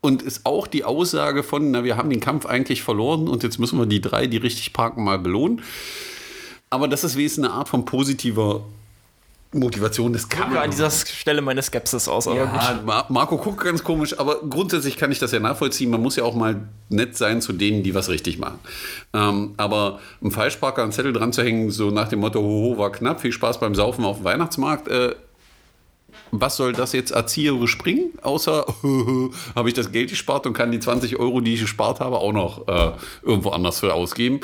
und ist auch die Aussage von, na, wir haben den Kampf eigentlich verloren und jetzt müssen wir die drei, die richtig parken, mal belohnen. Aber das ist wesentlich eine Art von positiver Motivation des kann an dieser Stelle meine Skepsis aus. Ja, Marco guckt ganz komisch, aber grundsätzlich kann ich das ja nachvollziehen. Man muss ja auch mal nett sein zu denen, die was richtig machen. Ähm, aber einen Falschparker einen Zettel dran zu hängen, so nach dem Motto, hoho, war knapp, viel Spaß beim Saufen auf dem Weihnachtsmarkt, äh, was soll das jetzt erzieherisch bringen? Außer habe ich das Geld gespart und kann die 20 Euro, die ich gespart habe, auch noch äh, irgendwo anders für ausgeben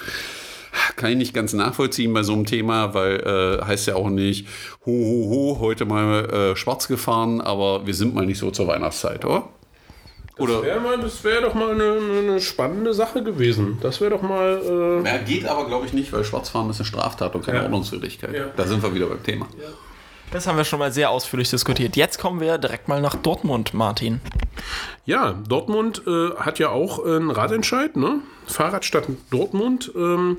kann ich nicht ganz nachvollziehen bei so einem Thema, weil äh, heißt ja auch nicht, ho, ho, ho, heute mal äh, schwarz gefahren, aber wir sind mal nicht so zur Weihnachtszeit, oder? Oder? Das wäre wär doch mal eine, eine, spannende Sache gewesen. Das wäre doch mal. Äh ja, geht aber, glaube ich, nicht, weil Schwarzfahren ist eine Straftat und keine ja. Ordnungswidrigkeit. Ja. Da sind wir wieder beim Thema. Ja. Das haben wir schon mal sehr ausführlich diskutiert. Jetzt kommen wir direkt mal nach Dortmund, Martin. Ja, Dortmund äh, hat ja auch einen Radentscheid, ne? Fahrradstadt Dortmund. Ähm,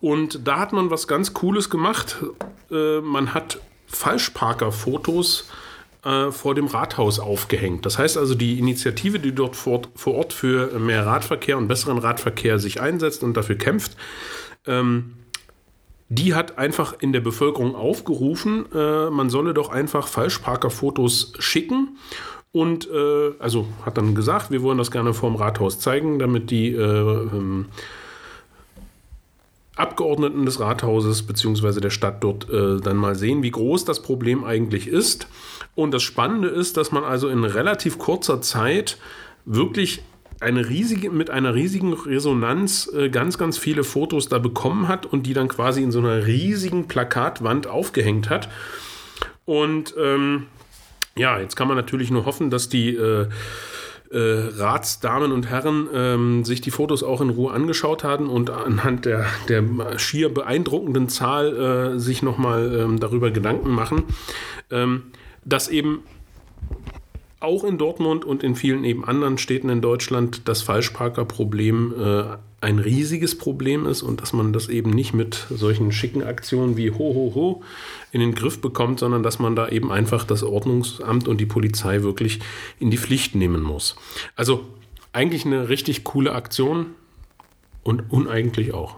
und da hat man was ganz Cooles gemacht. Äh, man hat Falschparker-Fotos äh, vor dem Rathaus aufgehängt. Das heißt also, die Initiative, die dort vor, vor Ort für mehr Radverkehr und besseren Radverkehr sich einsetzt und dafür kämpft, ähm, die hat einfach in der Bevölkerung aufgerufen, äh, man solle doch einfach Falschparkerfotos schicken. Und äh, also hat dann gesagt, wir wollen das gerne vorm Rathaus zeigen, damit die äh, ähm, Abgeordneten des Rathauses bzw. der Stadt dort äh, dann mal sehen, wie groß das Problem eigentlich ist. Und das Spannende ist, dass man also in relativ kurzer Zeit wirklich eine riesige, mit einer riesigen Resonanz äh, ganz, ganz viele Fotos da bekommen hat und die dann quasi in so einer riesigen Plakatwand aufgehängt hat. Und ähm, ja, jetzt kann man natürlich nur hoffen, dass die äh, äh, Ratsdamen und Herren ähm, sich die Fotos auch in Ruhe angeschaut haben und anhand der, der schier beeindruckenden Zahl äh, sich nochmal ähm, darüber Gedanken machen, ähm, dass eben auch in Dortmund und in vielen eben anderen Städten in Deutschland das Falschparkerproblem äh, ein riesiges Problem ist und dass man das eben nicht mit solchen schicken Aktionen wie ho ho ho in den Griff bekommt, sondern dass man da eben einfach das Ordnungsamt und die Polizei wirklich in die Pflicht nehmen muss. Also eigentlich eine richtig coole Aktion und uneigentlich auch.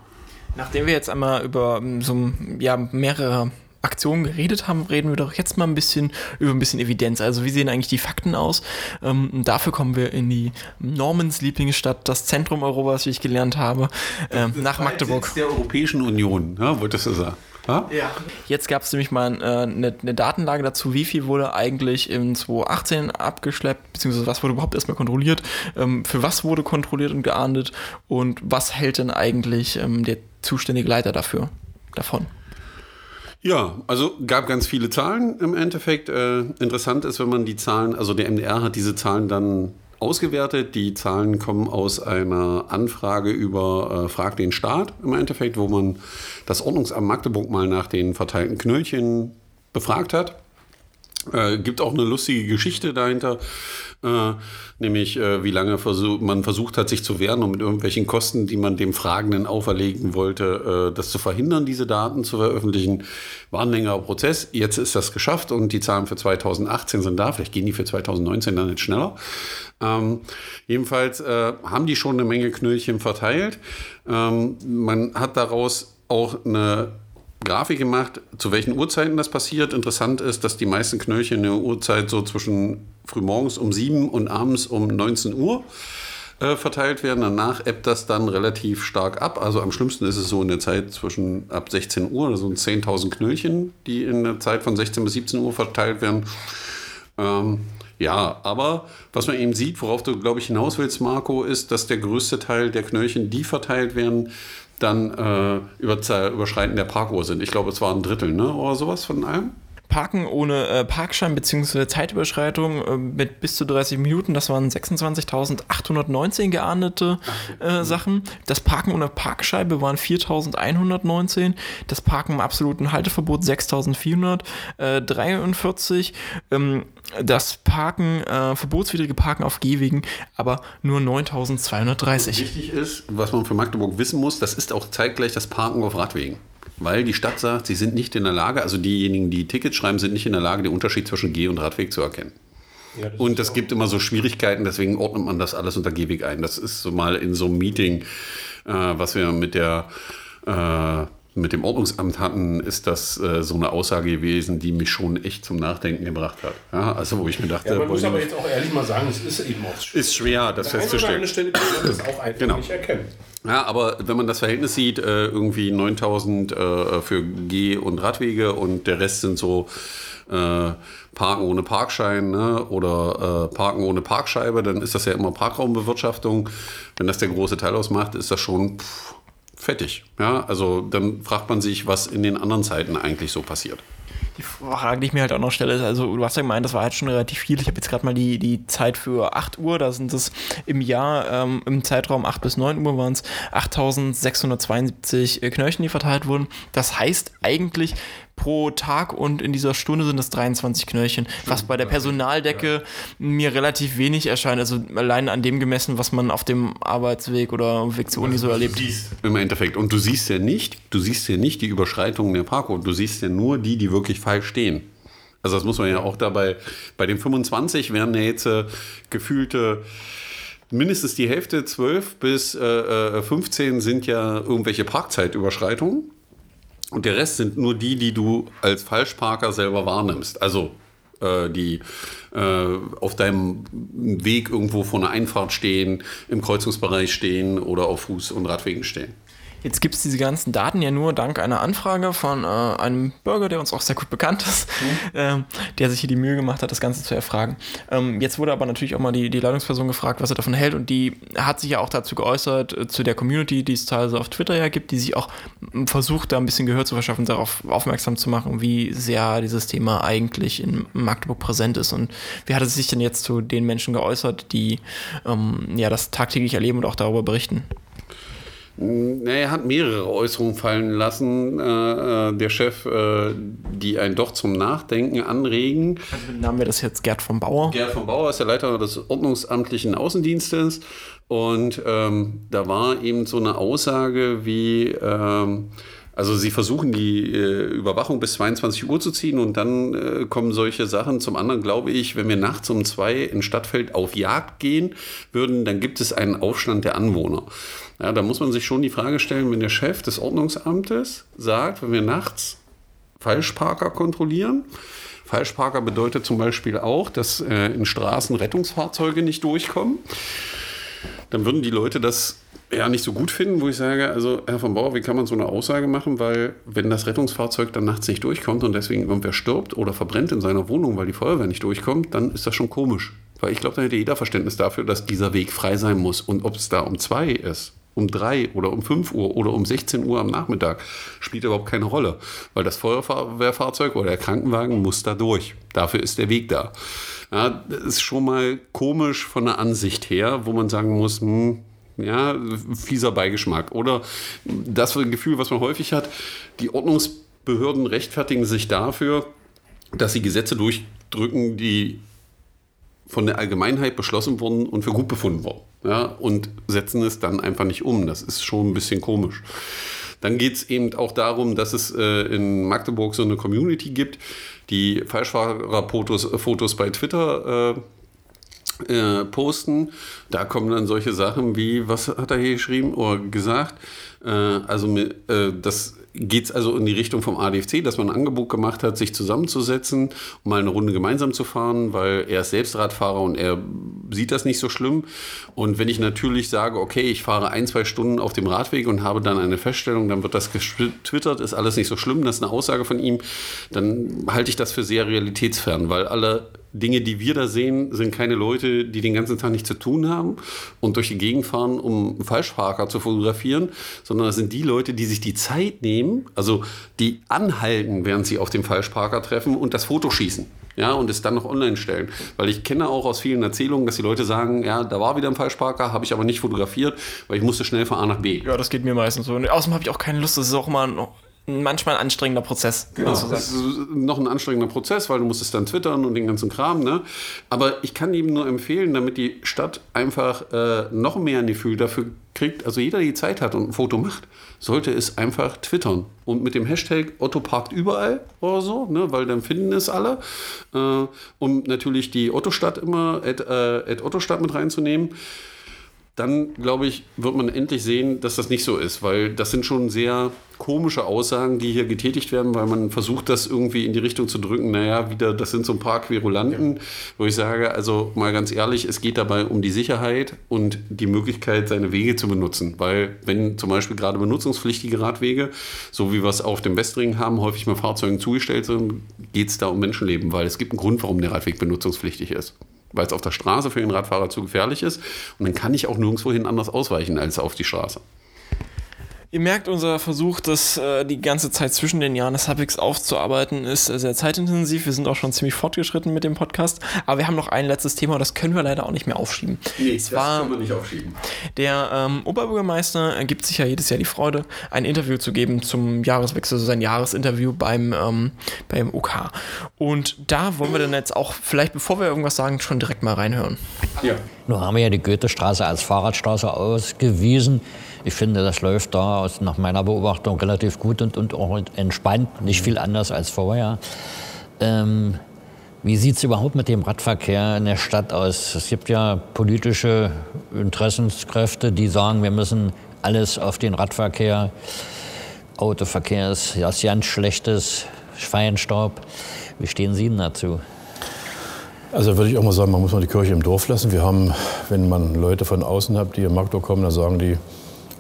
Nachdem wir jetzt einmal über so ja, mehrere Aktionen geredet haben, reden wir doch jetzt mal ein bisschen über ein bisschen Evidenz. Also wie sehen eigentlich die Fakten aus? Ähm, dafür kommen wir in die Normans Lieblingsstadt, das Zentrum Europas, wie ich gelernt habe, äh, nach Magdeburg. der Europäischen Union, ja, wolltest du sagen. Ja? Jetzt gab es nämlich mal äh, eine, eine Datenlage dazu, wie viel wurde eigentlich in 2018 abgeschleppt, beziehungsweise was wurde überhaupt erstmal kontrolliert, ähm, für was wurde kontrolliert und geahndet und was hält denn eigentlich ähm, der zuständige Leiter dafür davon? Ja, also gab ganz viele Zahlen im Endeffekt. Äh, interessant ist, wenn man die Zahlen, also der MDR hat diese Zahlen dann ausgewertet. Die Zahlen kommen aus einer Anfrage über äh, Frag den Staat im Endeffekt, wo man das Ordnungsamt Magdeburg mal nach den verteilten Knöllchen befragt hat. Äh, gibt auch eine lustige Geschichte dahinter, äh, nämlich äh, wie lange versuch, man versucht hat, sich zu wehren und mit irgendwelchen Kosten, die man dem Fragenden auferlegen wollte, äh, das zu verhindern, diese Daten zu veröffentlichen. War ein längerer Prozess. Jetzt ist das geschafft und die Zahlen für 2018 sind da. Vielleicht gehen die für 2019 dann nicht schneller. Ähm, jedenfalls äh, haben die schon eine Menge Knöllchen verteilt. Ähm, man hat daraus auch eine Grafik gemacht, zu welchen Uhrzeiten das passiert. Interessant ist, dass die meisten Knöllchen in der Uhrzeit so zwischen frühmorgens um 7 und abends um 19 Uhr äh, verteilt werden. Danach ebbt das dann relativ stark ab. Also am schlimmsten ist es so in der Zeit zwischen ab 16 Uhr, also 10.000 Knöllchen, die in der Zeit von 16 bis 17 Uhr verteilt werden. Ähm, ja, aber was man eben sieht, worauf du, glaube ich, hinaus willst, Marco, ist, dass der größte Teil der Knöllchen, die verteilt werden, dann äh, über, Überschreiten der Parkuhr sind. Ich glaube, es war ein Drittel, ne? Oder sowas von allem. Parken ohne äh, Parkschein bzw. Zeitüberschreitung äh, mit bis zu 30 Minuten, das waren 26.819 geahndete äh, Sachen. Das Parken ohne Parkscheibe waren 4.119. Das Parken im absoluten Halteverbot 6.443. Ähm, das Parken, äh, verbotswidrige Parken auf Gehwegen, aber nur 9.230. Wichtig ist, was man für Magdeburg wissen muss, das ist auch zeitgleich das Parken auf Radwegen weil die Stadt sagt, sie sind nicht in der Lage, also diejenigen, die Tickets schreiben, sind nicht in der Lage, den Unterschied zwischen Geh- und Radweg zu erkennen. Ja, das und es gibt immer so Schwierigkeiten, deswegen ordnet man das alles unter Gehweg ein. Das ist so mal in so einem Meeting, äh, was wir mit der äh, mit dem Ordnungsamt hatten, ist das äh, so eine Aussage gewesen, die mich schon echt zum Nachdenken gebracht hat. Ja, also wo ich mir dachte, ja, man muss aber jetzt auch ehrlich mal sagen, es ist eben auch schwer. Ist schwer, das festzustellen. An Stelle kann man das auch einfach genau. nicht erkennen. Ja, aber wenn man das Verhältnis sieht, äh, irgendwie 9000 äh, für Geh- und Radwege und der Rest sind so äh, Parken ohne Parkschein ne? oder äh, Parken ohne Parkscheibe, dann ist das ja immer Parkraumbewirtschaftung. Wenn das der große Teil ausmacht, ist das schon pff, fettig. Ja? Also dann fragt man sich, was in den anderen Zeiten eigentlich so passiert. Die Frage, die ich mir halt auch noch stelle, ist, also du hast ja gemeint, das war halt schon relativ viel. Ich habe jetzt gerade mal die, die Zeit für 8 Uhr, da sind es im Jahr, ähm, im Zeitraum 8 bis 9 Uhr waren es 8672 Knöllchen, die verteilt wurden. Das heißt eigentlich, pro Tag und in dieser Stunde sind es 23 Knöllchen, was bei der Personaldecke mir relativ wenig erscheint. Also allein an dem gemessen, was man auf dem Arbeitsweg oder Weg zur Uni so erlebt. Im Endeffekt. Und du siehst ja nicht, du siehst ja nicht die Überschreitungen der Parkour, du siehst ja nur die, die wirklich falsch stehen. Also das muss man ja auch dabei, bei den 25 wären ja jetzt äh, gefühlte mindestens die Hälfte, 12 bis äh, 15 äh, sind ja irgendwelche Parkzeitüberschreitungen. Und der Rest sind nur die, die du als Falschparker selber wahrnimmst. Also äh, die äh, auf deinem Weg irgendwo vor einer Einfahrt stehen, im Kreuzungsbereich stehen oder auf Fuß- und Radwegen stehen. Jetzt gibt es diese ganzen Daten ja nur dank einer Anfrage von äh, einem Bürger, der uns auch sehr gut bekannt ist, mhm. äh, der sich hier die Mühe gemacht hat, das Ganze zu erfragen. Ähm, jetzt wurde aber natürlich auch mal die, die Leitungsperson gefragt, was er davon hält und die hat sich ja auch dazu geäußert, äh, zu der Community, die es teilweise auf Twitter ja gibt, die sich auch versucht, da ein bisschen Gehör zu verschaffen, darauf aufmerksam zu machen, wie sehr dieses Thema eigentlich in Magdeburg präsent ist und wie hat es sich denn jetzt zu den Menschen geäußert, die ähm, ja das tagtäglich erleben und auch darüber berichten? Er hat mehrere Äußerungen fallen lassen, äh, äh, der Chef, äh, die einen doch zum Nachdenken anregen. Also Namen wir das jetzt Gerd von Bauer? Gerd von Bauer ist der Leiter des ordnungsamtlichen Außendienstes. Und ähm, da war eben so eine Aussage wie, ähm, also sie versuchen die äh, Überwachung bis 22 Uhr zu ziehen und dann äh, kommen solche Sachen. Zum anderen glaube ich, wenn wir nachts um zwei in Stadtfeld auf Jagd gehen würden, dann gibt es einen Aufstand der Anwohner. Ja, da muss man sich schon die Frage stellen, wenn der Chef des Ordnungsamtes sagt, wenn wir nachts Falschparker kontrollieren, Falschparker bedeutet zum Beispiel auch, dass äh, in Straßen Rettungsfahrzeuge nicht durchkommen, dann würden die Leute das ja nicht so gut finden, wo ich sage, also Herr von Bauer, wie kann man so eine Aussage machen, weil wenn das Rettungsfahrzeug dann nachts nicht durchkommt und deswegen irgendwer stirbt oder verbrennt in seiner Wohnung, weil die Feuerwehr nicht durchkommt, dann ist das schon komisch. Weil ich glaube, da hätte jeder Verständnis dafür, dass dieser Weg frei sein muss. Und ob es da um zwei ist, um drei oder um fünf Uhr oder um 16 Uhr am Nachmittag, spielt überhaupt keine Rolle. Weil das Feuerwehrfahrzeug oder der Krankenwagen muss da durch. Dafür ist der Weg da. Ja, das ist schon mal komisch von der Ansicht her, wo man sagen muss, hm, ja, fieser Beigeschmack. Oder das Gefühl, was man häufig hat, die Ordnungsbehörden rechtfertigen sich dafür, dass sie Gesetze durchdrücken, die von der Allgemeinheit beschlossen wurden und für gut befunden wurden. Ja, und setzen es dann einfach nicht um. Das ist schon ein bisschen komisch. Dann geht es eben auch darum, dass es äh, in Magdeburg so eine Community gibt, die Falschfahrerfotos Fotos bei Twitter äh, äh, posten. Da kommen dann solche Sachen wie, was hat er hier geschrieben oder gesagt? Äh, also äh, das geht also in die Richtung vom ADFC, dass man ein Angebot gemacht hat, sich zusammenzusetzen, um mal eine Runde gemeinsam zu fahren, weil er ist selbst Radfahrer und er sieht das nicht so schlimm. Und wenn ich natürlich sage, okay, ich fahre ein, zwei Stunden auf dem Radweg und habe dann eine Feststellung, dann wird das getwittert, ist alles nicht so schlimm, das ist eine Aussage von ihm, dann halte ich das für sehr realitätsfern, weil alle Dinge, die wir da sehen, sind keine Leute, die den ganzen Tag nichts zu tun haben und durch die Gegend fahren, um Falschparker zu fotografieren, sondern das sind die Leute, die sich die Zeit nehmen, also die anhalten, während sie auf dem Falschparker treffen und das Foto schießen. Ja, und es dann noch online stellen. Weil ich kenne auch aus vielen Erzählungen, dass die Leute sagen, ja, da war wieder ein Falschparker, habe ich aber nicht fotografiert, weil ich musste schnell von A nach B. Ja, das geht mir meistens so. Und außerdem habe ich auch keine Lust, das ist auch immer manchmal ein anstrengender Prozess. Genau, das ist noch ein anstrengender Prozess, weil du musst es dann twittern und den ganzen Kram. Ne? Aber ich kann ihm nur empfehlen, damit die Stadt einfach äh, noch mehr ein Gefühl dafür kriegt, also jeder, der die Zeit hat und ein Foto macht, sollte es einfach twittern. Und mit dem Hashtag Otto parkt überall oder so, ne? weil dann finden es alle. Äh, und natürlich die Ottostadt immer, at, äh, at Ottostadt mit reinzunehmen dann glaube ich, wird man endlich sehen, dass das nicht so ist, weil das sind schon sehr komische Aussagen, die hier getätigt werden, weil man versucht, das irgendwie in die Richtung zu drücken. Naja, wieder, das sind so ein paar Querulanten, ja. wo ich sage, also mal ganz ehrlich, es geht dabei um die Sicherheit und die Möglichkeit, seine Wege zu benutzen. Weil, wenn zum Beispiel gerade benutzungspflichtige Radwege, so wie wir es auf dem Westring haben, häufig mit Fahrzeugen zugestellt sind, geht es da um Menschenleben, weil es gibt einen Grund, warum der Radweg benutzungspflichtig ist weil es auf der Straße für den Radfahrer zu gefährlich ist. Und dann kann ich auch nirgendwohin anders ausweichen als auf die Straße. Ihr merkt, unser Versuch, das äh, die ganze Zeit zwischen den Jahren des Habics aufzuarbeiten, ist äh, sehr zeitintensiv. Wir sind auch schon ziemlich fortgeschritten mit dem Podcast. Aber wir haben noch ein letztes Thema, das können wir leider auch nicht mehr aufschieben. Nee, das war, können wir nicht aufschieben. Der ähm, Oberbürgermeister gibt sich ja jedes Jahr die Freude, ein Interview zu geben zum Jahreswechsel, also sein Jahresinterview beim, ähm, beim OK. Und da wollen wir dann jetzt auch, vielleicht bevor wir irgendwas sagen, schon direkt mal reinhören. Ja. Nun haben wir ja die Goethestraße als Fahrradstraße ausgewiesen. Ich finde, das läuft da aus, nach meiner Beobachtung relativ gut und, und auch entspannt, nicht viel anders als vorher. Ähm, wie sieht es überhaupt mit dem Radverkehr in der Stadt aus? Es gibt ja politische Interessenskräfte, die sagen, wir müssen alles auf den Radverkehr. Autoverkehr ist ja ganz schlechtes Feinstaub. Wie stehen Sie denn dazu? Also würde ich auch mal sagen, man muss mal die Kirche im Dorf lassen. Wir haben, wenn man Leute von außen hat, die in Magdeburg kommen, dann sagen die,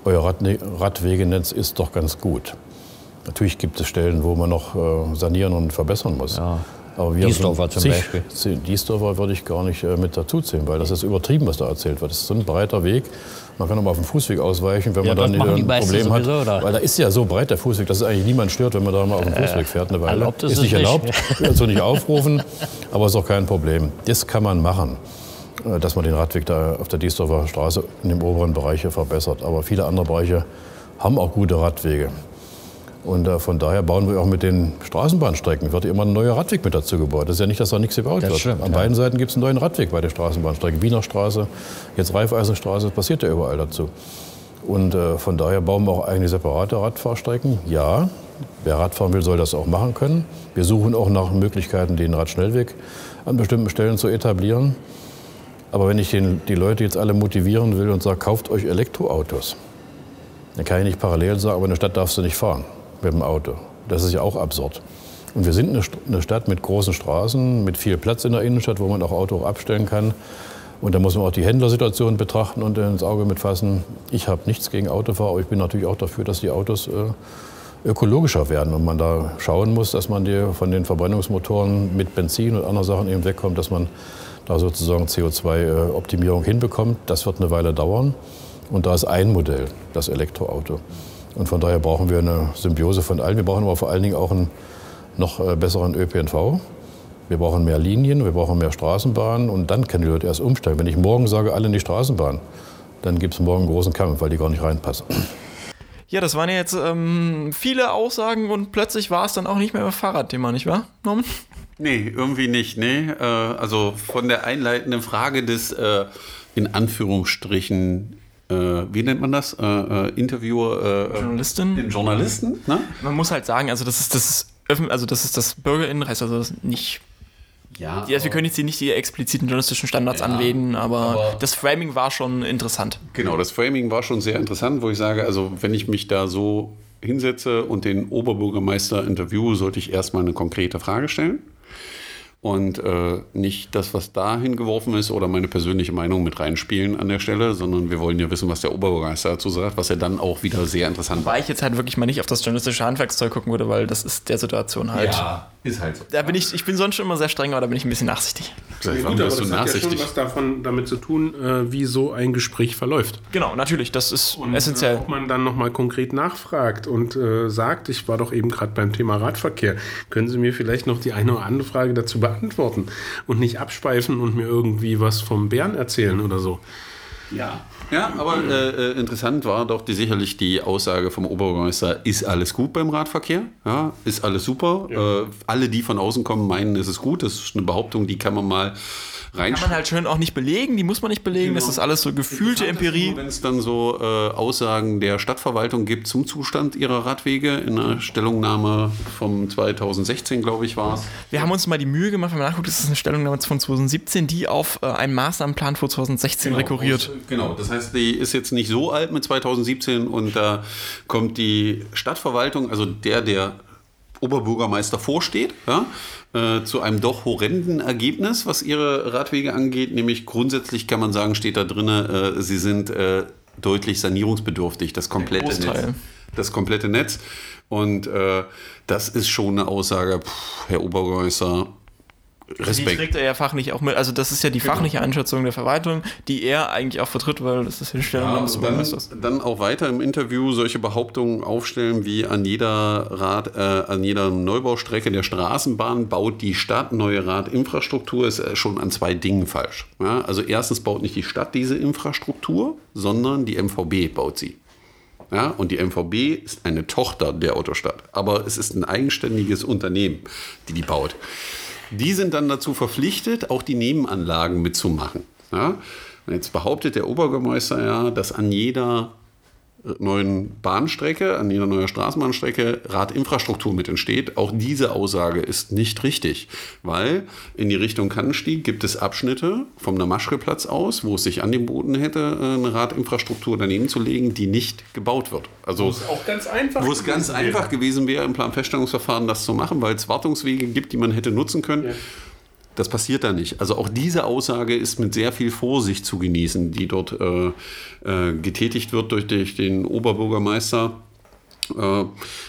euer Rad Radwegenetz ist doch ganz gut. Natürlich gibt es Stellen, wo man noch äh, sanieren und verbessern muss. Ja. Aber wir Diesdorfer zum sich, Beispiel. Diesdorfer würde ich gar nicht äh, mit dazuzählen, weil das ist übertrieben, was da erzählt wird. Das ist so ein breiter Weg. Man kann aber auf den Fußweg ausweichen, wenn ja, man dann ein Problem hat. Oder? Weil da ist ja so breit der Fußweg, dass es eigentlich niemand stört, wenn man da mal auf dem äh, Fußweg fährt. Eine Weile. Erlaubt ist, ist nicht erlaubt, also nicht aufrufen, aber ist auch kein Problem. Das kann man machen. Äh, dass man den Radweg da auf der Diesdorfer Straße in dem oberen Bereich verbessert. Aber viele andere Bereiche haben auch gute Radwege. Und äh, von daher bauen wir auch mit den Straßenbahnstrecken, wird immer ein neuer Radweg mit dazu gebaut. Das ist ja nicht, dass da nichts gebaut das wird. Stimmt, An ja. beiden Seiten gibt es einen neuen Radweg bei der Straßenbahnstrecke. Wiener Straße, jetzt Raiffeisenstraße, das passiert ja überall dazu. Und äh, von daher bauen wir auch eigene separate Radfahrstrecken. Ja, wer Radfahren will, soll das auch machen können. Wir suchen auch nach Möglichkeiten, den Radschnellweg an bestimmten Stellen zu etablieren. Aber wenn ich den, die Leute jetzt alle motivieren will und sage, kauft euch Elektroautos, dann kann ich nicht parallel sagen, aber in der Stadt darfst du nicht fahren mit dem Auto. Das ist ja auch absurd. Und wir sind eine Stadt mit großen Straßen, mit viel Platz in der Innenstadt, wo man auch Auto abstellen kann. Und da muss man auch die Händlersituation betrachten und ins Auge mitfassen. Ich habe nichts gegen Autofahrer, aber ich bin natürlich auch dafür, dass die Autos äh, ökologischer werden und man da schauen muss, dass man die von den Verbrennungsmotoren mit Benzin und anderen Sachen eben wegkommt, dass man da sozusagen CO2-Optimierung hinbekommt. Das wird eine Weile dauern. Und da ist ein Modell, das Elektroauto. Und von daher brauchen wir eine Symbiose von allen. Wir brauchen aber vor allen Dingen auch einen noch äh, besseren ÖPNV. Wir brauchen mehr Linien, wir brauchen mehr Straßenbahnen und dann können die Leute erst umsteigen. Wenn ich morgen sage, alle in die Straßenbahn, dann gibt es morgen einen großen Kampf, weil die gar nicht reinpassen. Ja, das waren ja jetzt ähm, viele Aussagen und plötzlich war es dann auch nicht mehr Fahrradthema, nicht wahr, Norman? Nee, irgendwie nicht, nee. Äh, also von der einleitenden Frage des äh, in Anführungsstrichen äh, wie nennt man das? Äh, äh, Interviewer, äh, Journalistin. Den Journalisten. Ne? Man muss halt sagen, also das ist das also das ist das Bürgerinnenrecht, also das nicht. Ja, also wir können jetzt hier nicht die expliziten journalistischen Standards ja, anwenden, aber, aber, das Framing war schon interessant. Genau, das Framing war schon sehr interessant, wo ich sage, also wenn ich mich da so hinsetze und den Oberbürgermeister interviewe, sollte ich erstmal eine konkrete Frage stellen und äh, nicht das, was da hingeworfen ist oder meine persönliche Meinung mit reinspielen an der Stelle, sondern wir wollen ja wissen, was der Oberbürgermeister dazu sagt, was er dann auch wieder sehr interessant Weil ich jetzt halt wirklich mal nicht auf das journalistische Handwerkszeug gucken würde, weil das ist der Situation halt. Ja, ist halt so. Da bin ich, ich bin sonst schon immer sehr streng, aber da bin ich ein bisschen nachsichtig. Ja, gut, aber das hat nachsichtig? ja schon was davon damit zu tun, äh, wie so ein Gespräch verläuft. Genau, natürlich, das ist und, essentiell. Äh, ob man dann nochmal konkret nachfragt und äh, sagt, ich war doch eben gerade beim Thema Radverkehr, können Sie mir vielleicht noch die eine oder andere Frage dazu beantworten und nicht abspeifen und mir irgendwie was vom Bären erzählen oder so. Ja. Ja, aber äh, äh, interessant war doch die, sicherlich die Aussage vom Oberbürgermeister, ist alles gut beim Radverkehr? Ja, ist alles super. Ja. Äh, alle, die von außen kommen, meinen, es ist gut. Das ist eine Behauptung, die kann man mal rein. Kann man halt schön auch nicht belegen, die muss man nicht belegen, genau. das ist alles so gefühlte Empirie. Wenn es dann so äh, Aussagen der Stadtverwaltung gibt zum Zustand ihrer Radwege in einer Stellungnahme vom 2016, glaube ich, war es. Wir haben uns mal die Mühe gemacht, wenn man nachguckt, das ist eine Stellungnahme von 2017, die auf äh, einen Maßnahmenplan vor 2016 genau, rekurriert. Aus, genau, das heißt, die ist jetzt nicht so alt mit 2017 und da kommt die Stadtverwaltung, also der, der Oberbürgermeister vorsteht, ja, äh, zu einem doch horrenden Ergebnis, was ihre Radwege angeht. Nämlich grundsätzlich kann man sagen, steht da drin, äh, sie sind äh, deutlich sanierungsbedürftig, das komplette Netz. Das komplette Netz. Und äh, das ist schon eine Aussage, pff, Herr Oberbürgermeister, Respekt. Die trägt er ja fachlich auch mit. Also das ist ja die genau. fachliche Einschätzung der Verwaltung, die er eigentlich auch vertritt, weil das ist die Stellung ja, des Bürgermeisters. Dann, dann auch weiter im Interview solche Behauptungen aufstellen, wie an jeder Rad, äh, an jeder Neubaustrecke der Straßenbahn baut die Stadt neue Radinfrastruktur, ist äh, schon an zwei Dingen falsch. Ja, also erstens baut nicht die Stadt diese Infrastruktur, sondern die MVB baut sie. Ja, und die MVB ist eine Tochter der Autostadt. Aber es ist ein eigenständiges Unternehmen, die die baut. Die sind dann dazu verpflichtet, auch die Nebenanlagen mitzumachen. Ja? Jetzt behauptet der Oberbürgermeister ja, dass an jeder neuen Bahnstrecke, an jeder neuen Straßenbahnstrecke Radinfrastruktur mit entsteht. Auch diese Aussage ist nicht richtig, weil in die Richtung Kannenstieg gibt es Abschnitte vom Namaschke-Platz aus, wo es sich angeboten hätte, äh, eine Radinfrastruktur daneben zu legen, die nicht gebaut wird. Also, wo es auch ganz einfach, wo es ganz einfach gewesen wäre, im Planfeststellungsverfahren das zu machen, weil es Wartungswege gibt, die man hätte nutzen können. Ja. Das passiert da nicht. Also auch diese Aussage ist mit sehr viel Vorsicht zu genießen, die dort äh, äh, getätigt wird durch, durch den Oberbürgermeister. Äh,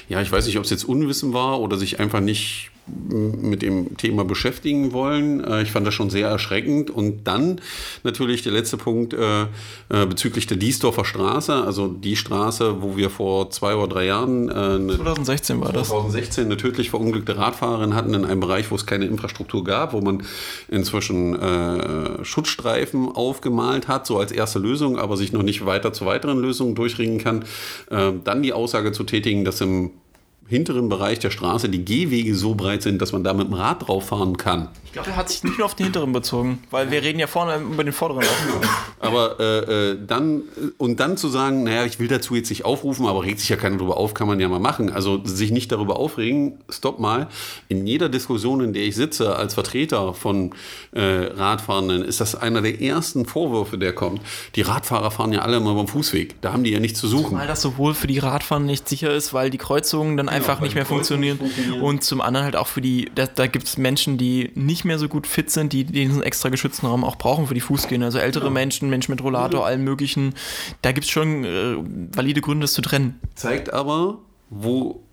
ja, ich weiß nicht, ob es jetzt Unwissen war oder sich einfach nicht mit dem Thema beschäftigen wollen. Äh, ich fand das schon sehr erschreckend. Und dann natürlich der letzte Punkt äh, äh bezüglich der Diesdorfer Straße, also die Straße, wo wir vor zwei oder drei Jahren äh, eine, 2016 war 2016 eine tödlich verunglückte Radfahrerin hatten in einem Bereich, wo es keine Infrastruktur gab, wo man inzwischen äh, Schutzstreifen aufgemalt hat, so als erste Lösung, aber sich noch nicht weiter zu weiteren Lösungen durchringen kann. Äh, dann die Aussage zu tätigen, dass im hinteren Bereich der Straße die Gehwege so breit sind, dass man da mit dem Rad drauf fahren kann. Ich glaube, er hat sich nicht nur auf den hinteren bezogen, weil wir reden ja vorne über den vorderen. aber äh, äh, dann und dann zu sagen, naja, ich will dazu jetzt nicht aufrufen, aber regt sich ja keiner darüber auf, kann man ja mal machen. Also sich nicht darüber aufregen, stopp mal. In jeder Diskussion, in der ich sitze als Vertreter von äh, Radfahrenden, ist das einer der ersten Vorwürfe, der kommt. Die Radfahrer fahren ja alle immer beim Fußweg. Da haben die ja nichts zu suchen. Weil das sowohl für die Radfahrer nicht sicher ist, weil die Kreuzungen dann einfach nicht mehr funktionieren. funktionieren. Und zum anderen halt auch für die, da, da gibt es Menschen, die nicht mehr so gut fit sind, die diesen extra geschützten Raum auch brauchen für die Fußgänger. Also ältere ja. Menschen, Menschen mit Rollator, ja. allen möglichen. Da gibt es schon äh, valide Gründe, das zu trennen. Zeigt aber, wo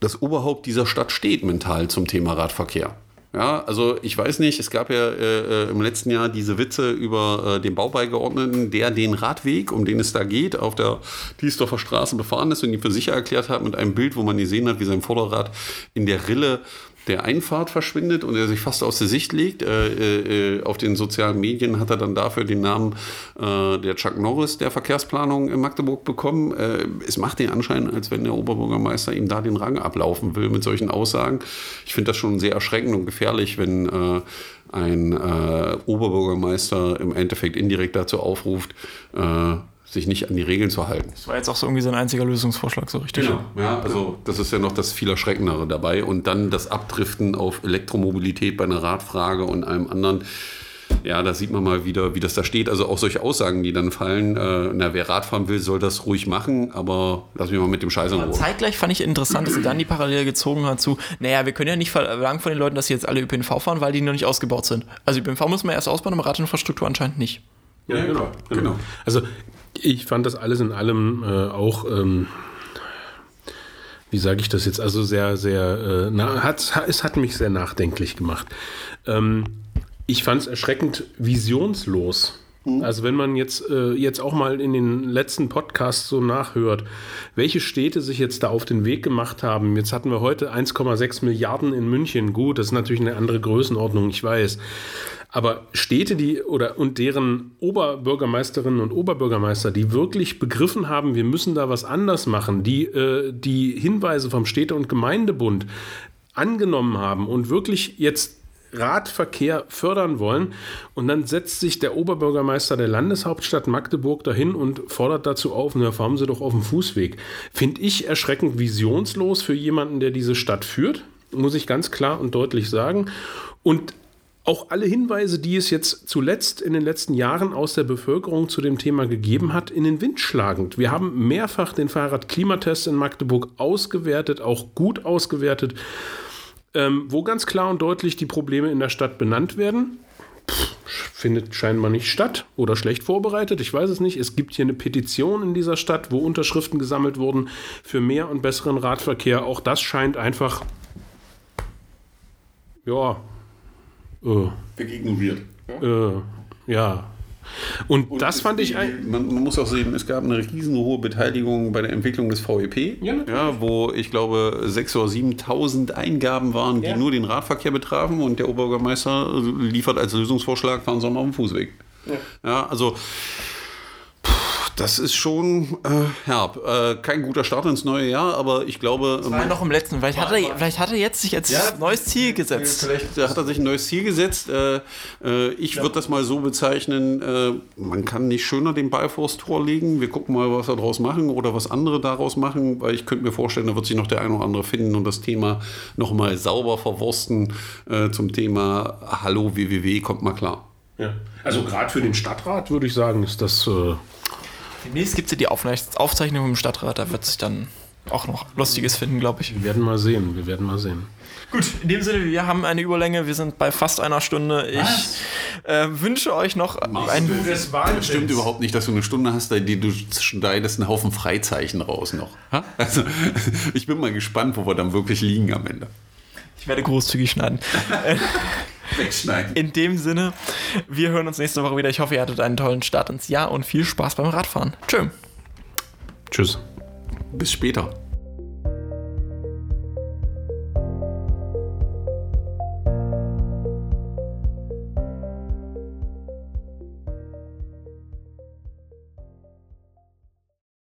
das Oberhaupt dieser Stadt steht mental zum Thema Radverkehr. Ja, also ich weiß nicht, es gab ja äh, äh, im letzten Jahr diese Witze über äh, den Baubeigeordneten, der den Radweg, um den es da geht, auf der Diesdorfer Straße befahren ist und ihn für sicher erklärt hat mit einem Bild, wo man gesehen hat, wie sein Vorderrad in der Rille der Einfahrt verschwindet und er sich fast aus der Sicht legt. Äh, äh, auf den sozialen Medien hat er dann dafür den Namen äh, der Chuck Norris der Verkehrsplanung in Magdeburg bekommen. Äh, es macht den Anschein, als wenn der Oberbürgermeister ihm da den Rang ablaufen will mit solchen Aussagen. Ich finde das schon sehr erschreckend und gefährlich, wenn äh, ein äh, Oberbürgermeister im Endeffekt indirekt dazu aufruft, sich nicht an die Regeln zu halten. Das war jetzt auch so irgendwie sein einziger Lösungsvorschlag, so richtig. Genau, ja, also das ist ja noch das viel Erschreckendere dabei. Und dann das Abdriften auf Elektromobilität bei einer Radfrage und allem anderen. Ja, da sieht man mal wieder, wie das da steht. Also auch solche Aussagen, die dann fallen. Äh, na, wer Radfahren will, soll das ruhig machen, aber lass mich mal mit dem Scheiß in Ruhe. Zeitgleich fand ich interessant, dass sie dann die Parallele gezogen hat zu, naja, wir können ja nicht verlangen von den Leuten, dass sie jetzt alle ÖPNV fahren, weil die noch nicht ausgebaut sind. Also ÖPNV muss man erst ausbauen, aber Radinfrastruktur anscheinend nicht. Ja, genau. genau. Also ich fand das alles in allem äh, auch, ähm, wie sage ich das jetzt, also sehr, sehr, äh, na, hat, es hat mich sehr nachdenklich gemacht. Ähm, ich fand es erschreckend visionslos. Mhm. Also wenn man jetzt, äh, jetzt auch mal in den letzten Podcasts so nachhört, welche Städte sich jetzt da auf den Weg gemacht haben. Jetzt hatten wir heute 1,6 Milliarden in München. Gut, das ist natürlich eine andere Größenordnung, ich weiß. Aber Städte, die oder und deren Oberbürgermeisterinnen und Oberbürgermeister, die wirklich begriffen haben, wir müssen da was anders machen, die äh, die Hinweise vom Städte- und Gemeindebund angenommen haben und wirklich jetzt Radverkehr fördern wollen. Und dann setzt sich der Oberbürgermeister der Landeshauptstadt Magdeburg dahin und fordert dazu auf, na, fahren Sie doch auf dem Fußweg. Finde ich erschreckend visionslos für jemanden, der diese Stadt führt, muss ich ganz klar und deutlich sagen. Und auch alle Hinweise, die es jetzt zuletzt in den letzten Jahren aus der Bevölkerung zu dem Thema gegeben hat, in den Wind schlagend. Wir haben mehrfach den Fahrradklimatest in Magdeburg ausgewertet, auch gut ausgewertet, ähm, wo ganz klar und deutlich die Probleme in der Stadt benannt werden. Pff, findet scheinbar nicht statt oder schlecht vorbereitet, ich weiß es nicht. Es gibt hier eine Petition in dieser Stadt, wo Unterschriften gesammelt wurden für mehr und besseren Radverkehr. Auch das scheint einfach, ja, äh, Wegignoriert. Äh, ja. Und, und das fand ich ein. Man, man, muss auch sehen, es gab eine riesenhohe Beteiligung bei der Entwicklung des VEP, ja, ja, wo ich glaube 6.000 oder 7.000 Eingaben waren, die ja. nur den Radverkehr betrafen und der Oberbürgermeister liefert als Lösungsvorschlag, fahren Sie mal auf dem Fußweg. Ja also das ist schon äh, herb. Äh, kein guter Start ins neue Jahr, aber ich glaube. Das war noch im letzten. Vielleicht hat, er, vielleicht hat er jetzt sich als ja, neues Ziel gesetzt. Vielleicht hat er sich ein neues Ziel gesetzt. Äh, äh ich ja. würde das mal so bezeichnen: äh, man kann nicht schöner den Ball vors Tor legen. Wir gucken mal, was wir daraus machen oder was andere daraus machen, weil ich könnte mir vorstellen, da wird sich noch der ein oder andere finden und das Thema nochmal sauber verwursten äh, zum Thema Hallo WWW, kommt mal klar. Ja. Also gerade für den Stadtrat würde ich sagen, ist das Demnächst gibt es ja die Aufzeichnung im Stadtrat, da wird sich dann auch noch Lustiges finden, glaube ich. Wir werden mal sehen, wir werden mal sehen. Gut, in dem Sinne, wir haben eine Überlänge, wir sind bei fast einer Stunde. Ich äh, wünsche euch noch ein. Das stimmt überhaupt nicht, dass du eine Stunde hast, die du schneidest einen Haufen Freizeichen raus noch. Also, ich bin mal gespannt, wo wir dann wirklich liegen am Ende. Ich werde großzügig schneiden. Wegschneiden. In dem Sinne, wir hören uns nächste Woche wieder. Ich hoffe, ihr hattet einen tollen Start ins Jahr und viel Spaß beim Radfahren. Tschö. Tschüss. Bis später.